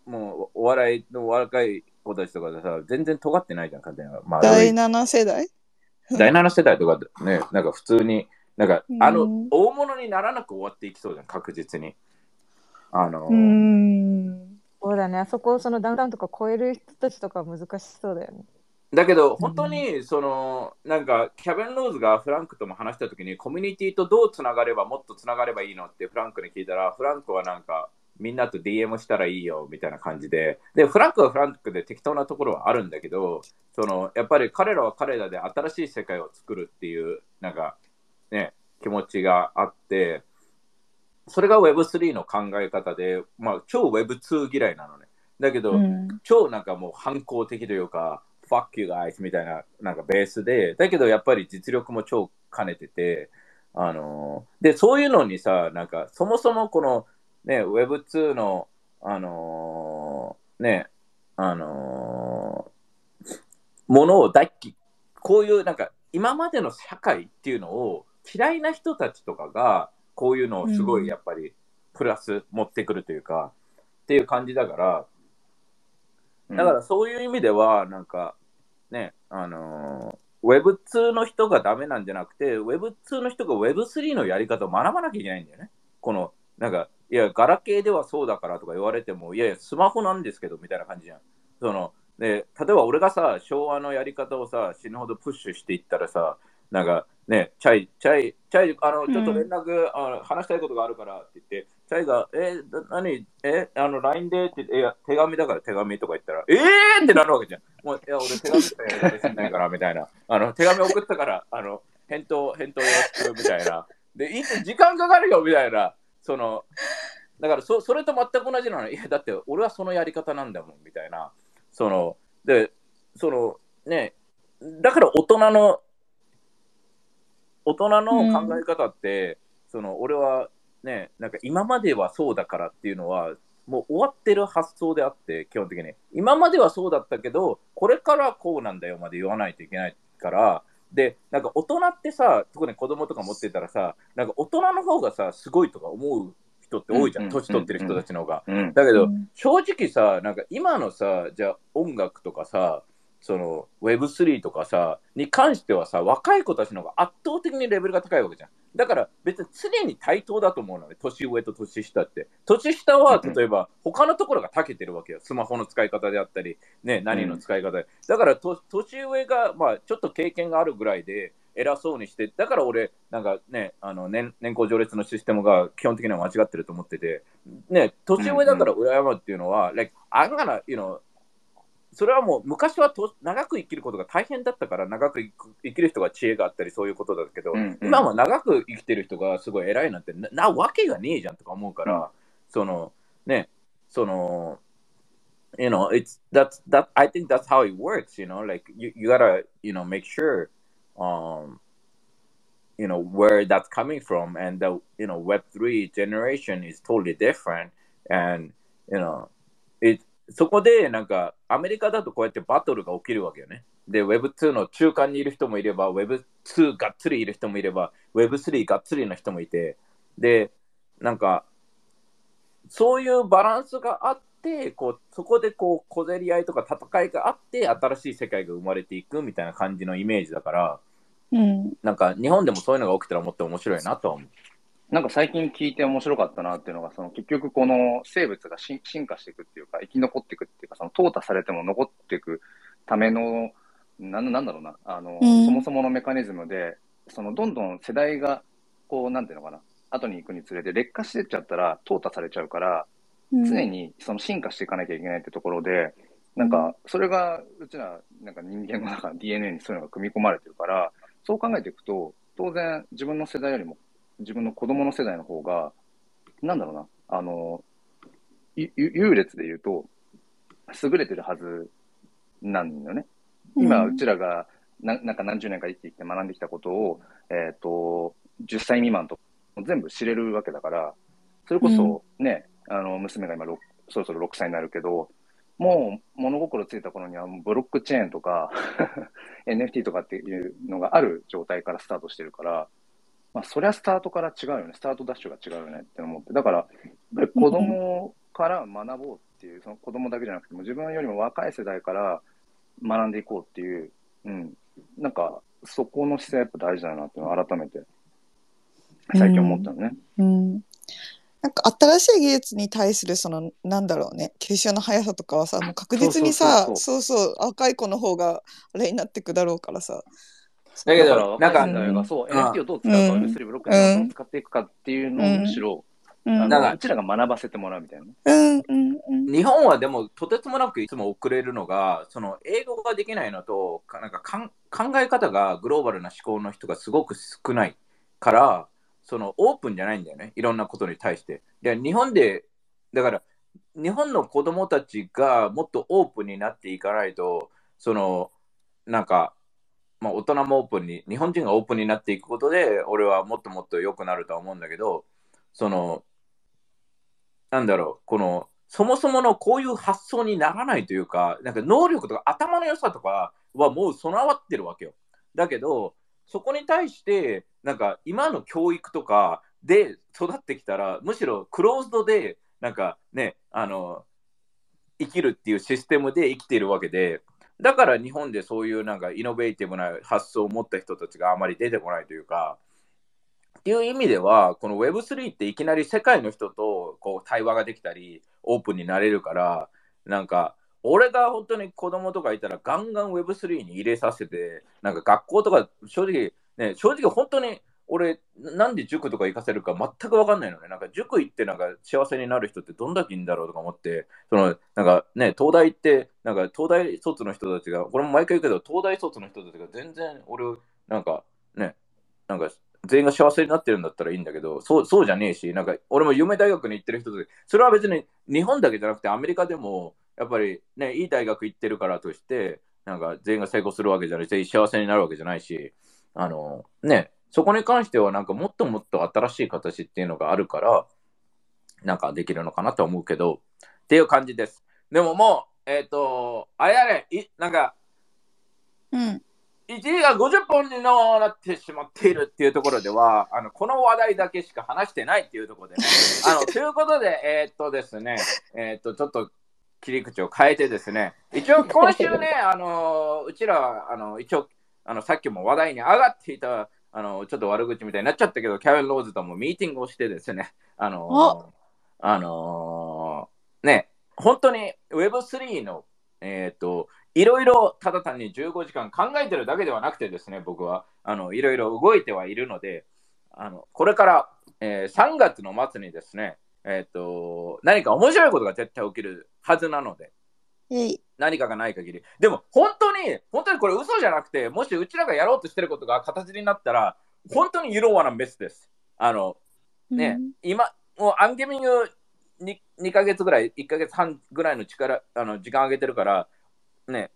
もうお笑いの若い子たちとかでさ、全然尖ってないじゃん、完全に。まあ、第7世代？第7世代とかでね、なんか普通に、なんか、あのうん、大物にならなく終わっていきそうじゃん、確実に。あの、うん。そうだね、あそこ、そのダウンタウンとか超える人たちとかは難しそうだよね。だけど、本当に、その、なんか、キャベン・ローズがフランクとも話したときに、コミュニティとどうつながれば、もっとつながればいいのってフランクに聞いたら、フランクはなんか、みんなと DM したらいいよみたいな感じで、で、フランクはフランクで適当なところはあるんだけど、その、やっぱり彼らは彼らで新しい世界を作るっていう、なんか、ね、気持ちがあって、それが Web3 の考え方で、まあ、超 Web2 嫌いなのね。だけど、うん超なんかもう反抗的というか、fuck you guys みたいななんかベースで、だけどやっぱり実力も超兼ねてて、あのーで、そういうのにさ、なんかそもそもこのね、Web2 の、あのーね、あのーものを大っき、こういうなんか今までの社会っていうのを嫌いな人たちとかが、こういうのをすごいやっぱりプラス持ってくるというか、っていう感じだから、だからそういう意味では、なんか、ね、あのー、Web2 の人がダメなんじゃなくて、Web2 の人が Web3 のやり方を学ばなきゃいけないんだよね。この、なんか、いや、ガラケーではそうだからとか言われても、いやいや、スマホなんですけど、みたいな感じじゃん。その、で、例えば俺がさ、昭和のやり方をさ、死ぬほどプッシュしていったらさ、なんか、ね、チャイ、チャイ、チャイ、あの、ちょっと連絡、あの話したいことがあるからって言って、チャイが、え、な何、え、あの、LINE でって言って、いや、手紙だから手紙とか言ったら、えーってなるわけじゃん。もう、いや、俺手紙しかやり方しないから、みたいな。あの、手紙送ったから、あの、返答、返答よろしく、みたいな。で、いつ時間かかるよ、みたいな。その、だからそ、それと全く同じなの。いや、だって、俺はそのやり方なんだもん、みたいな。その、で、その、ね、だから大人の、大人の考え方って、その、俺はね、なんか今まではそうだからっていうのは、もう終わってる発想であって、基本的に。今まではそうだったけど、これからこうなんだよまで言わないといけないから、で、なんか大人ってさ、特に子供とか持ってたらさ、なんか大人の方がさ、すごいとか思う人って多いじゃん、うん年取ってる人たちの方が。うん。だけど、うん正直さ、なんか今のさ、じゃあ音楽とかさ、その Web3 とかさ、に関してはさ、若い子たちの方が圧倒的にレベルが高いわけじゃん。だから別に常に対等だと思うのね、年上と年下って。年下はうん例えば他のところが長けてるわけよ。スマホの使い方であったり、ね、何の使い方で。だからと年上が、まあ、ちょっと経験があるぐらいで、偉そうにして、だから俺、なんかね、あの年年功序列のシステムが基本的には間違ってると思ってて、ね、年上だから羨むっていうのは、like, I'm gonna, you know, それはもう昔はと長く生きることが大変だったから長く生きる人が知恵があったりそういうことだけど、うんうん今は長く生きてる人がすごい偉いなんてななわけがねえじゃんとか思うから、うんそのねその you know it's that's that I think that's how it works you know like you, you gotta you know make sure um you know where that's coming from and the you know web 3 generation is totally different and you know it そこでなんかアメリカだとこうやってバトルが起きるわけよね。で、Web2 の中間にいる人もいれば、Web2 がっつりいる人もいれば、Web3 がっつりの人もいて、で、なんか、そういうバランスがあって、こうそこでこう小競り合いとか戦いがあって、新しい世界が生まれていくみたいな感じのイメージだから、うん。なんか日本でもそういうのが起きたらもっと面白いなとは思う。なんか最近聞いて面白かったなっていうのが、その結局この生物が進進化していくっていうか、生き残っていくっていうか、その淘汰されても残っていくための、なんなんだろうな、あの、うん。そもそものメカニズムで、そのどんどん世代が、こう、なんていうのかな、後に行くにつれて劣化してっちゃったら淘汰されちゃうから、常にその進化していかなきゃいけないってところで、なんか、それが、うちら、なんか人間の中の DNA にそういうのが組み込まれてるから、そう考えていくと、当然自分の世代よりも、自分の子供の世代の方が、なんだろうな、あの、優劣で言うと、優れてるはずなんだよね。今、うちらがな、なんか何十年か生きてきて学んできたことを、えっ、と、10歳未満と全部知れるわけだから、それこそね、あの、娘が今6、そろそろ6歳になるけど、もう物心ついた頃にはブロックチェーンとか NFT とかっていうのがある状態からスタートしてるから、まあ、そりゃスタートから違うよね。スタートダッシュが違うよねって思って。だから、子供から学ぼうっていう、その子供だけじゃなくても、自分よりも若い世代から学んでいこうっていう、うん。なんか、そこの姿勢やっぱ大事だなっていうのを改めて最近思ったのね。うん。なんか新しい技術に対するそのなんだろうね吸収の速さとかはさもう確実にさそうそうそう若い子の方があれになってくだろうからさだけだからど、なんかそう、うん NFT をどう使うか、うん。Web3 ブロックチェーンをどう使っていくかっていうのをむしろ、うん。あなんかのうちらが学ばせてもらうみたいな。ね。うんうんうん。日本はでもとてつもなくいつも遅れるのが、その英語ができないのと、かなんかかん考え方がグローバルな思考の人がすごく少ないから、そのオープンじゃないんだよね、いろんなことに対して。で、日本で、だから、日本の子供たちがもっとオープンになっていかないと、その、なんか、まあ、大人もオープンに、日本人がオープンになっていくことで、俺はもっともっと良くなるとは思うんだけど、その、なんだろう、この、そもそものこういう発想にならないというか、なんか能力とか頭の良さとかはもう備わってるわけよ。だけど、そこに対して、なんか今の教育とかで育ってきたら、むしろクローズドで、なんかね、あの、生きるっていうシステムで生きているわけで、だから日本でそういうなんかイノベーティブな発想を持った人たちがあまり出てこないというか、っていう意味では、この Web3 っていきなり世界の人とこう対話ができたり、オープンになれるから、なんか、俺が本当に子供とかいたらガンガン Web3 に入れさせて、なんか学校とか正直、ね、正直本当に俺、なんで塾とか行かせるか全く分かんないのね。なんか塾行ってなんか幸せになる人ってどんだけいいんだろうとか思って、そのなんかね、東大行って、なんか東大卒の人たちが、これも毎回言うけど、東大卒の人たちが全然俺、なんかね、なんか全員が幸せになってるんだったらいいんだけど、そうそうじゃねえし、なんか俺も夢大学に行ってる人で、それは別に日本だけじゃなくてアメリカでも、やっぱりね、いい大学行ってるからとして、なんか全員が成功するわけじゃない、全員幸せになるわけじゃないし、あの、ね、そこに関してはなんかもっともっと新しい形っていうのがあるから、なんかできるのかなと思うけど、っていう感じです。でももう、えっ、と、あれあれ、いなんか、うん1時が50本になってしまっているっていうところでは、あのこの話題だけしか話してないっていうところで、あのということで、えーっとですね、えーっと、ちょっと切り口を変えてですね、一応今週ね、あのうちらは、あの一応あの、さっきも話題に上がっていた、あのちょっと悪口みたいになっちゃったけど、キャベン・ローズともミーティングをしてですね、あのあのね、本当に Web3 の、えーっと、いろいろただ単に15時間考えてるだけではなくてですね、僕はあのいろいろ動いてはいるので、あのこれから、えー3月の末にですね、えー、と何か面白いことが絶対起きるはずなので、何かがない限り。でも本当に、本当にこれ嘘じゃなくて、もしうちらがやろうとしてることが形になったら、本当に You don't wanna miss です。あの、ね、今、もうアンゲミング 2, 2ヶ月ぐらい、1ヶ月半ぐらいの力、あの時間上げてるから、ね、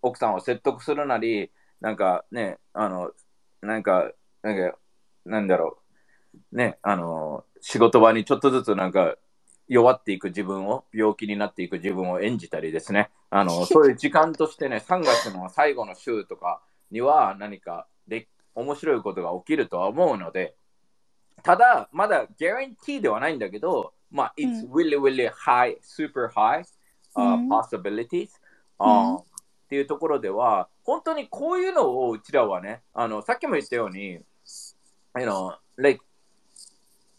奥さんを説得するなり、なんかね、あの、なんか、なんか、なんだろう、ね、あの、仕事場にちょっとずつなんか、弱っていく自分を、病気になっていく自分を演じたりですね、あの、そういう時間としてね、3月の最後の週とかには何かで面白いことが起きるとは思うので、ただ、まだ guarantee ではないんだけど、まあ、it's really, really high, super high、uh, うん。possibilities、うん。っていうところでは、本当にこういうのをうちらはね、あのさっきも言ったように、you know, like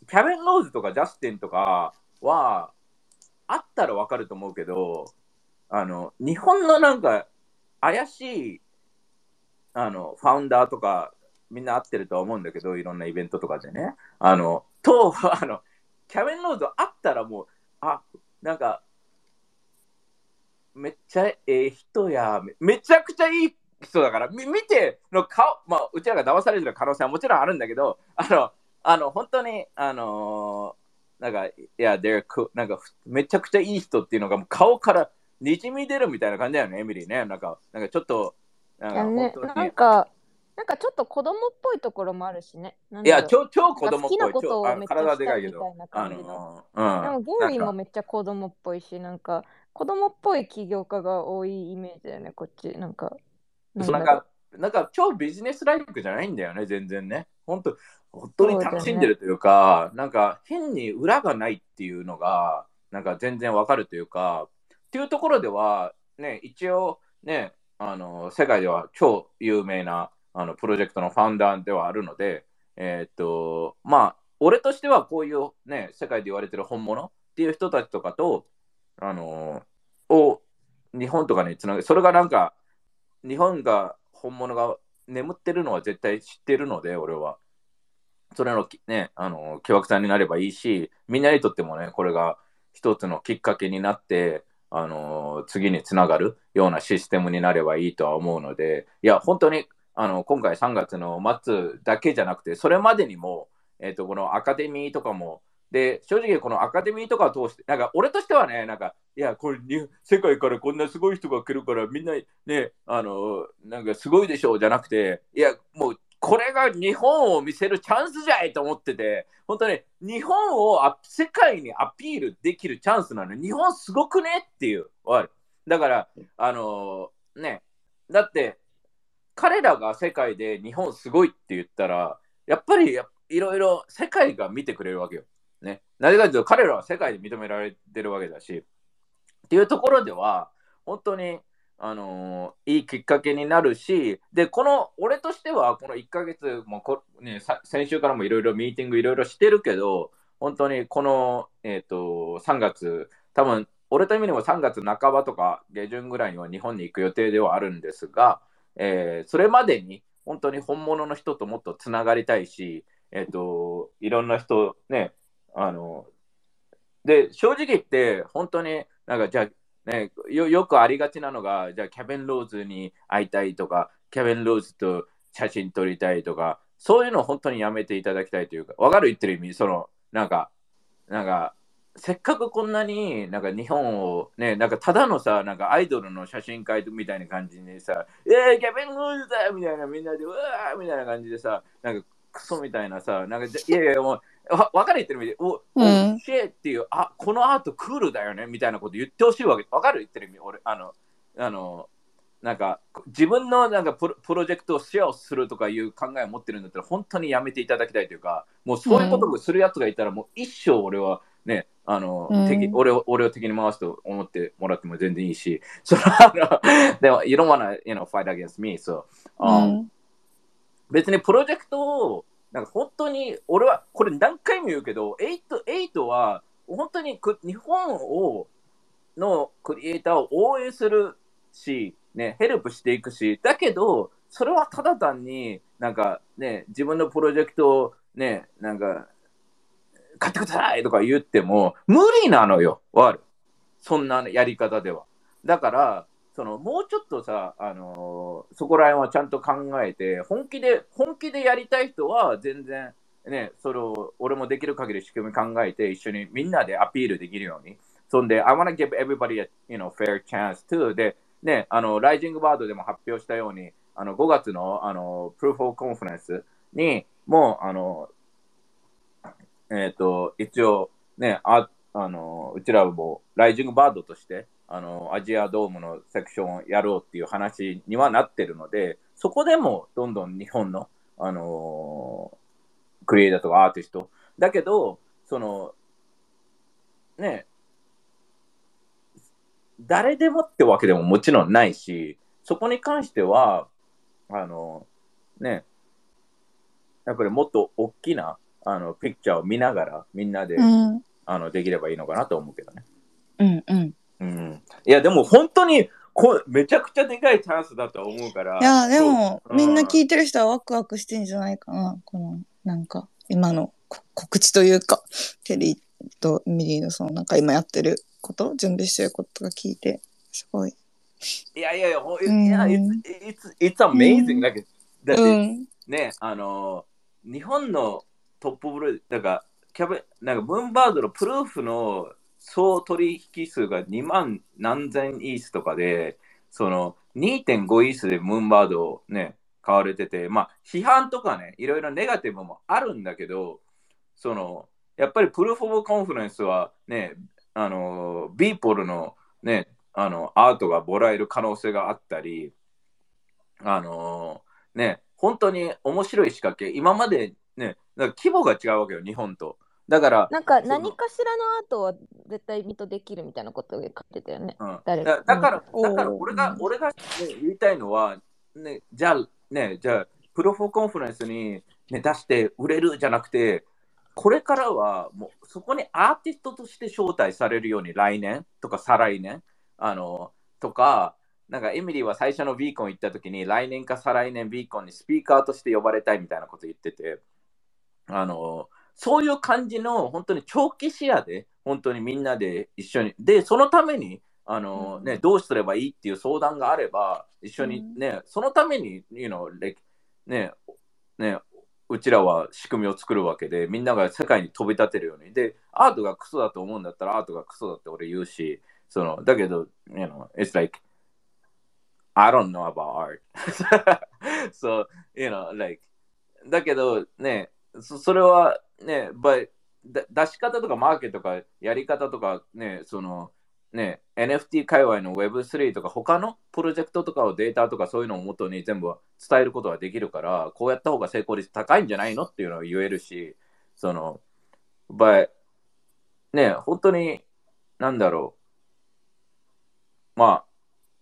キャベン・ローズとかジャスティンとかは、あったらわかると思うけど、あの日本のなんか怪しいあのファウンダーとかみんな会ってるとは思うんだけど、いろんなイベントとかでね。あの、と、あの、キャベン・ローズ会ったらもう、あ、なんか、めっちゃええ人や、めめちゃくちゃいい人だから、見ての顔、まあ、うちらが騙されてる可能性はもちろんあるんだけど、あの、あの本当に、あのーなんか、いや、they're cool なんか、めちゃくちゃいい人っていうのが、もう顔からにじみ出るみたいな感じだよね、エミリーね。なんか、なんかちょっと、なんかねなんか、なんかちょっと子供っぽいところもあるしね。いや、超超子供っぽい。好きなことをめっちゃ体でかいけどしたいみたいな。あ感じのの、うん。でもゲイリーもめっちゃ子供っぽいし、なんか子供っぽい起業家が多いイメージだよね、こっち。なんか。なんか、なんか超ビジネスライフじゃないんだよね、全然ね。本当、本当に楽しんでるというか、なんか変に裏がないっていうのが、なんか全然わかるというか、っていうところでは、ね、一応ね、あの世界では超有名なあのプロジェクトのファウンダーではあるので、えーっと、まあ、俺としてはこういうね、世界で言われてる本物っていう人たちとかと、あのを日本とかにつなげ、それがなんか、日本が本物が眠ってるのは絶対知ってるので、俺は。それのね、あの、巨悪さんになればいいし、みんなにとってもね、これが一つのきっかけになって、あの、次につながるようなシステムになればいいとは思うので、いや、本当に、あの、今回3月の末だけじゃなくて、それまでにも、えっ、と、このアカデミーとかも、で、正直このアカデミーとかを通して、なんか俺としてはね、なんか、いや、これに、世界からこんなすごい人が来るから、みんなね、あの、なんかすごいでしょうじゃなくて、いや、もう、これが日本を見せるチャンスじゃいと思ってて、本当に日本を世界にアピールできるチャンスなの。日本すごくねっていう。だから、あのね、だって、彼らが世界で日本すごいって言ったら、やっぱりいろいろ世界が見てくれるわけよ。ね。なぜかというと、彼らは世界で認められてるわけだし、っていうところでは、本当に、あのーいいきっかけになるし、で、この、俺としては、この1ヶ月もこ、ね、先週からもいろいろミーティングいろいろしてるけど、本当にこの、えっ、と、3月、多分、俺と意味でも3月半ばとか下旬ぐらいには日本に行く予定ではあるんですが、えーそれまでに本当に本物の人ともっとつながりたいし、えっ、と、いろんな人ね、あの、で、正直言って、本当になんかじゃあ、ね、よよくありがちなのが、じゃあ、キャベン・ローズに会いたいとか、キャベン・ローズと写真撮りたいとか、そういうのを本当にやめていただきたいというか、わかる言ってる意味、その、なんか、なんか、せっかくこんなになんか日本をね、なんかただのさ、なんかアイドルの写真会みたいな感じにさ、えー、キャベン・ローズだみたいなみんなで、うわーみたいな感じでさ、なんかクソみたいなさ、なんかいやいやもう、わ分かる言ってる意味で、お、うん。おシェっていう、あ、このアートクールだよねみたいなこと言ってほしいわけ。わかる言ってる意味、俺、あの、あの、なんか自分のなんかプロプロジェクトをシェアをするとかいう考えを持ってるんだったら本当にやめていただきたいというかもうそういうことをするやつがいたらもう一生俺はねあの、うん。敵俺を俺を敵に回すと思ってもらっても全然いいしそのあの でも you don't wanna you know fight against me so、う um, ん。別にプロジェクトをなんか本当に俺はこれ何回も言うけど8 8は本当に日本をのクリエイターを応援するし、ね、ヘルプしていくし、だけど、それはただ単になんかね、自分のプロジェクトをね、なんか、買ってくださいとか言っても、無理なのよ、わるそんなやり方では。だから、そのもうちょっとさ、あのーそこら辺はちゃんと考えて、本気で、本気でやりたい人は全然、ね、それを俺もできる限り仕組み考えて、一緒にみんなでアピールできるように。そんで、I wanna give everybody a you know, fair chance too. で、ね、あの、ライジングバードでも発表したように、あの、5月の、あの、プルフォーコンファレンスに、もう、あの、えっ、と、一応、ね、あ、あの、うちらも、ライジングバードとして、あの、アジアドームのセクションをやろうっていう話にはなってるので、そこでも、どんどん日本の、あのクリエイターとかアーティスト。だけど、その、ね、誰でもってわけでももちろんないし、そこに関しては、あの、ね、やっぱりもっと大きな、あの、ピクチャーを見ながら、みんなで、うんあの、できればいいのかなと思うけどね。うんうんうん。いや、でも本当に、こめちゃくちゃでかいチャンスだと思うから。いやでもそう。みんなう聞いてる人はワクワクしてんじゃないかなこのなんか今のこ告知というかテリーとミリーのそのなんか今やってること準備してることが聞いてすごい。いやいやいや、ほいうん。や、it's, it's, it's amazing、うん。だけど、だって、うん。ね、あの日本のトップブルー、だから、キャベ、なんか、ブンバードのプルーフの総取引数が2万何千イースとかで、その2.5イースでムーンバードをね、買われてて、まあ、批判とかね、いろいろネガティブもあるんだけど、その、やっぱりプルーフ・オブ・コンフレンスはね、あの、ビーポルのね、あの、アートがもらえる可能性があったり、あのね、本当に面白い仕掛け、今までね、規模が違うわけよ、日本と。だから、なんか何かしらのアートは絶対ミートできるみたいなことを書いてたよね。うん、誰だだから、うん。だから俺が俺が、ね、言いたいのは、ね、じゃあ、ね、じゃあ、プロフォーコンファレンスに、ね、出して売れるじゃなくて、これからはもうそこにアーティストとして招待されるように来年？とか再来年？あのとか、なんかエミリーは最初のビーコン行った時に来年か再来年ビーコンにスピーカーとして呼ばれたいみたいなこと言ってて、あのそういう感じの本当に長期視野で本当にみんなで一緒に、で、そのためにあの、ね、どうすればいいっていう相談があれば、一緒にね、そのために、you know, ね、ね、うちらは仕組みを作るわけで、みんなが世界に飛び立てるように。で、アートがクソだと思うんだったら、アートがクソだって俺言うし、そのだけど、you know, it's like, I don't know about art. so, you know, like, だけどね、そそれはね、but だ出し方とかマーケットとかやり方とかね、そのね、NFT 界隈の Web3 とか他のプロジェクトとかをデータとかそういうのをもとに全部伝えることができるから、こうやった方が成功率高いんじゃないのっていうのを言えるし、その、but ね、本当に、なんだろう。まあ、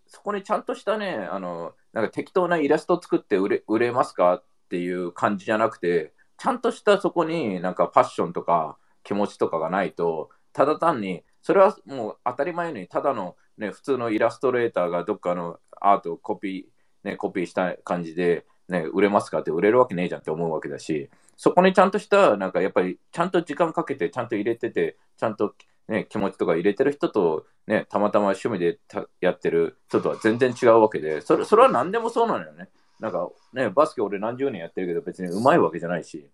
そこにちゃんとしたね、あの、なんか適当なイラスト作って売れ売れますかっていう感じじゃなくて、ちゃんとしたそこになんかパッションとか気持ちとかがないと、ただ単に、それはもう当たり前に、ただの、ね、普通のイラストレーターがどっかのアートをコピー、ね、コピーした感じで、ね、売れますかって売れるわけねえじゃんって思うわけだし、そこにちゃんとした、なんかやっぱりちゃんと時間かけて、ちゃんと入れてて、ちゃんと、ね、気持ちとか入れてる人と、ね、たまたま趣味でやってる人とは全然違うわけで、それそれは何でもそうなのよね。なんかね、バスケ俺何十年やってるけど別にうまいわけじゃないし。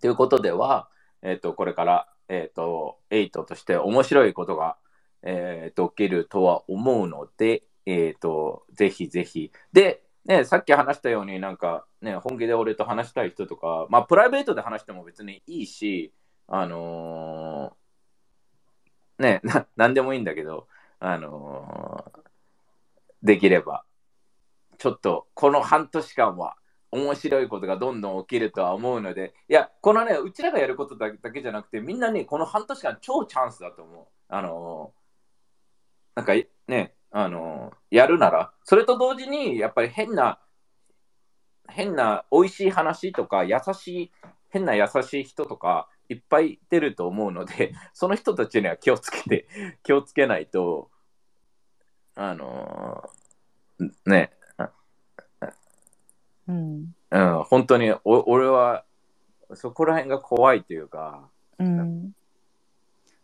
ということでは、えっ、と、これから、えっ、と、8として面白いことが、えっ、と、起きるとは思うので、えっ、と、ぜひぜひ。で、ね、さっき話したようになんか、ね、本気で俺と話したい人とか、まあ、プライベートで話しても別にいいし、あのね、な、なんでもいいんだけど、あのできれば、ちょっとこの半年間は面白いことがどんどん起きるとは思うので、いや、このね、うちらがやることだけじゃなくて、みんなね、この半年間超チャンスだと思う。あのーなんかね、あのーやるなら、それと同時に、やっぱり変な、変な美味しい話とか、優しい、変な優しい人とか、いっぱい出ると思うので、その人たちには気をつけて、気をつけないと、あのーね、うん。うん、本当にお俺はそこら辺が怖いというか、うん。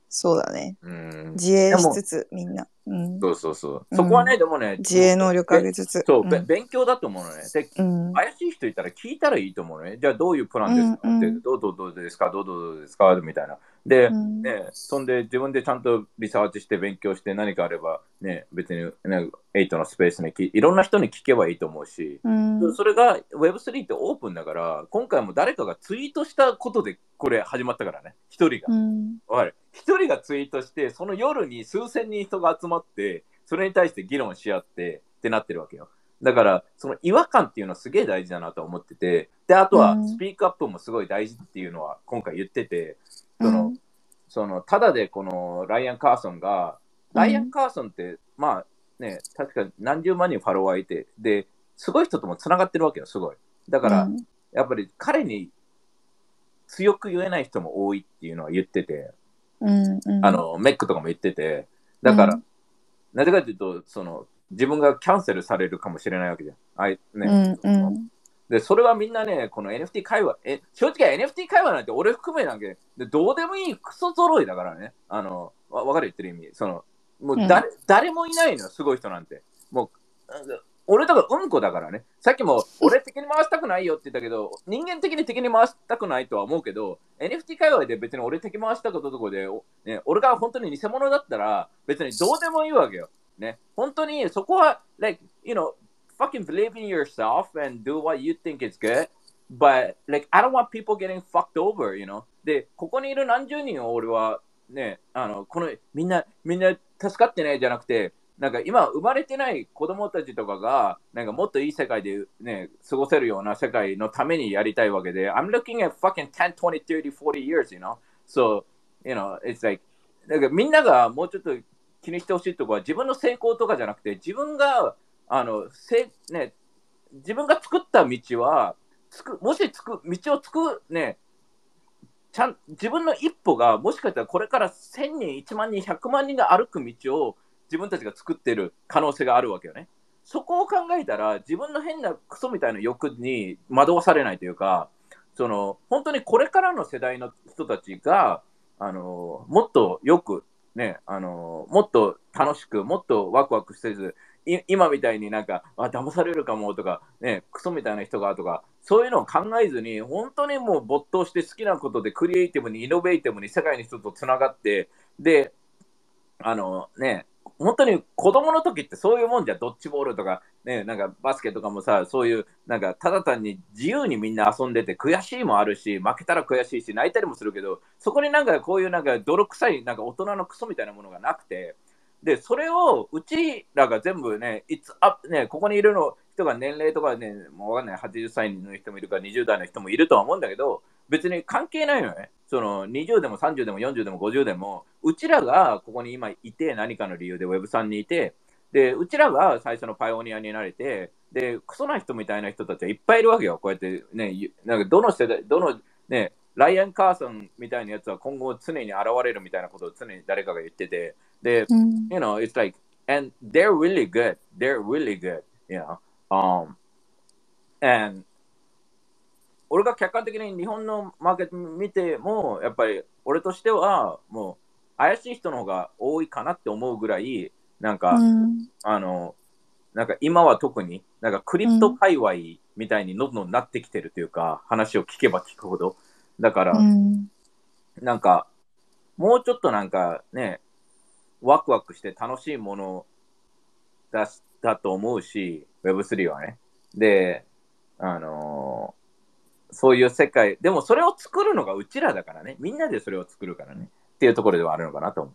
そうだね。うん、自衛しつつ、みんな。うん。そうそうそうう。んそこはね、でもね、自衛能力上げつつ。そう、勉強だと思うのね。で、うん。怪しい人いたら聞いたらいいと思うのね。じゃあどういうプランですか、うんうんでどうどうどうですか？どうどうどうですか？みたいな。で、うんね、そんで自分でちゃんとリサーチして勉強して何かあれば、ね、別に、ね、8のスペースにきいろんな人に聞けばいいと思うし、うん。それが Web3 ってオープンだから、今回も誰かがツイートしたことでこれ始まったからね、一人が。うん。わかる？一人がツイートして、その夜に数千人人が集まって、それに対して議論し合ってってなってるわけよ。だから、その違和感っていうのはすげえ大事だなと思ってて、で、あとはうんスピークアップもすごい大事っていうのは今回言ってて、その、そのただでこのライアン・カーソンが、ライアン・カーソンって、まあね、確か何十万人ファロワーいて、で、すごい人ともつながってるわけよ、すごい。だから、うんやっぱり彼に強く言えない人も多いっていうのは言ってて、うん。うん。あ、の、メックとかも言ってて、だから、うんなぜかというと、その、自分がキャンセルされるかもしれないわけじゃん。あいねうん。うん。で、それはみんなね、この NFT 会話、え、正直 NFT 会話なんて俺含めなんけで、どうでもいいクソ揃いだからね。あの、わわかる言ってる意味。その、もう誰,、誰もいないのよ、すごい人なんて。もう、俺とかうんこだからね。さっきも 俺敵に回したくないよって言ったけど、人間的に敵に回したくないとは思うけど、NFT 界隈で別に俺敵回したこととこで、おね、俺が本当に偽物だったら、別にどうでもいいわけよ。ね。本当にそこは、like, you know, fucking believe in yourself and do what you think is good. But, like, I don't want people getting fucked over, you know? で、ここにいる何十人を俺は、ね、あの、この、みんな、みんな助かってね、じゃなくて、なんか今生まれてない子供たちとかが、なんかもっといい世界でね、過ごせるような世界のためにやりたいわけで、I'm looking at fucking 10, 20, 30, 40 years, you know? So, you know, it's like, だかみんながもうちょっと気にしてほしいところは自分の成功とかじゃなくて、自分が、あの、せね、自分が作った道は、つくもしつく道をつく、ね、ちゃん自分の一歩がもしかしたらこれから1000人、1万人、100万人が歩く道を自分たちが作ってる可能性があるわけよね。そこを考えたら自分の変なクソみたいな欲に惑わされないというか、その本当にこれからの世代の人たちが、あのもっとよく、ね、あのもっと楽しく、もっとワクワクせず、い今みたいになんか、あ、騙されるかもとか、ね、クソみたいな人がとか、そういうのを考えずに、本当にもう没頭して好きなことでクリエイティブに、イノベーティブに世界の人とつながって、で、あのね、本当に子供の時ってそういうもんじゃ、ドッジボールとか、ね、なんかバスケとかもさ、そういう、なんかただ単に自由にみんな遊んでて、悔しいもあるし、負けたら悔しいし、泣いたりもするけど、そこになんかこういうなんか泥臭い、なんか大人のクソみたいなものがなくて、で、それをうちらが全部ね、いつあね、ここにいるの人が年齢とかね、もうわかんない、80歳の人もいるから、20代の人もいるとは思うんだけど、別に関係ないのね。その20でも30でも40でも50でも、うちらがここに今いて、何かの理由で Web さんにいて、で、うちらが最初のパイオニアになれて、で、クソな人みたいな人たちはいっぱいいるわけよ。こうやってね、なんかどの世代、どのね、ライアン・カーソンみたいなやつは今後常に現れるみたいなことを常に誰かが言ってて、で、うん、you know, it's like, and they're really good. They're really good, you know. Um, and 俺が客観的に日本のマーケット見ても、やっぱり俺としては、もう怪しい人の方が多いかなって思うぐらい、なんか、うん、あの、なんか今は特に、なんかクリプト界隈みたいにどんどんなってきてるというか、うん、話を聞けば聞くほど。だから、うん、なんか、もうちょっとなんかね、ワクワクして楽しいものだだと思うし、Web3 はね。で、あのー、そういう世界、でもそれを作るのがうちらだからね。みんなでそれを作るからね。っていうところではあるのかなと思う。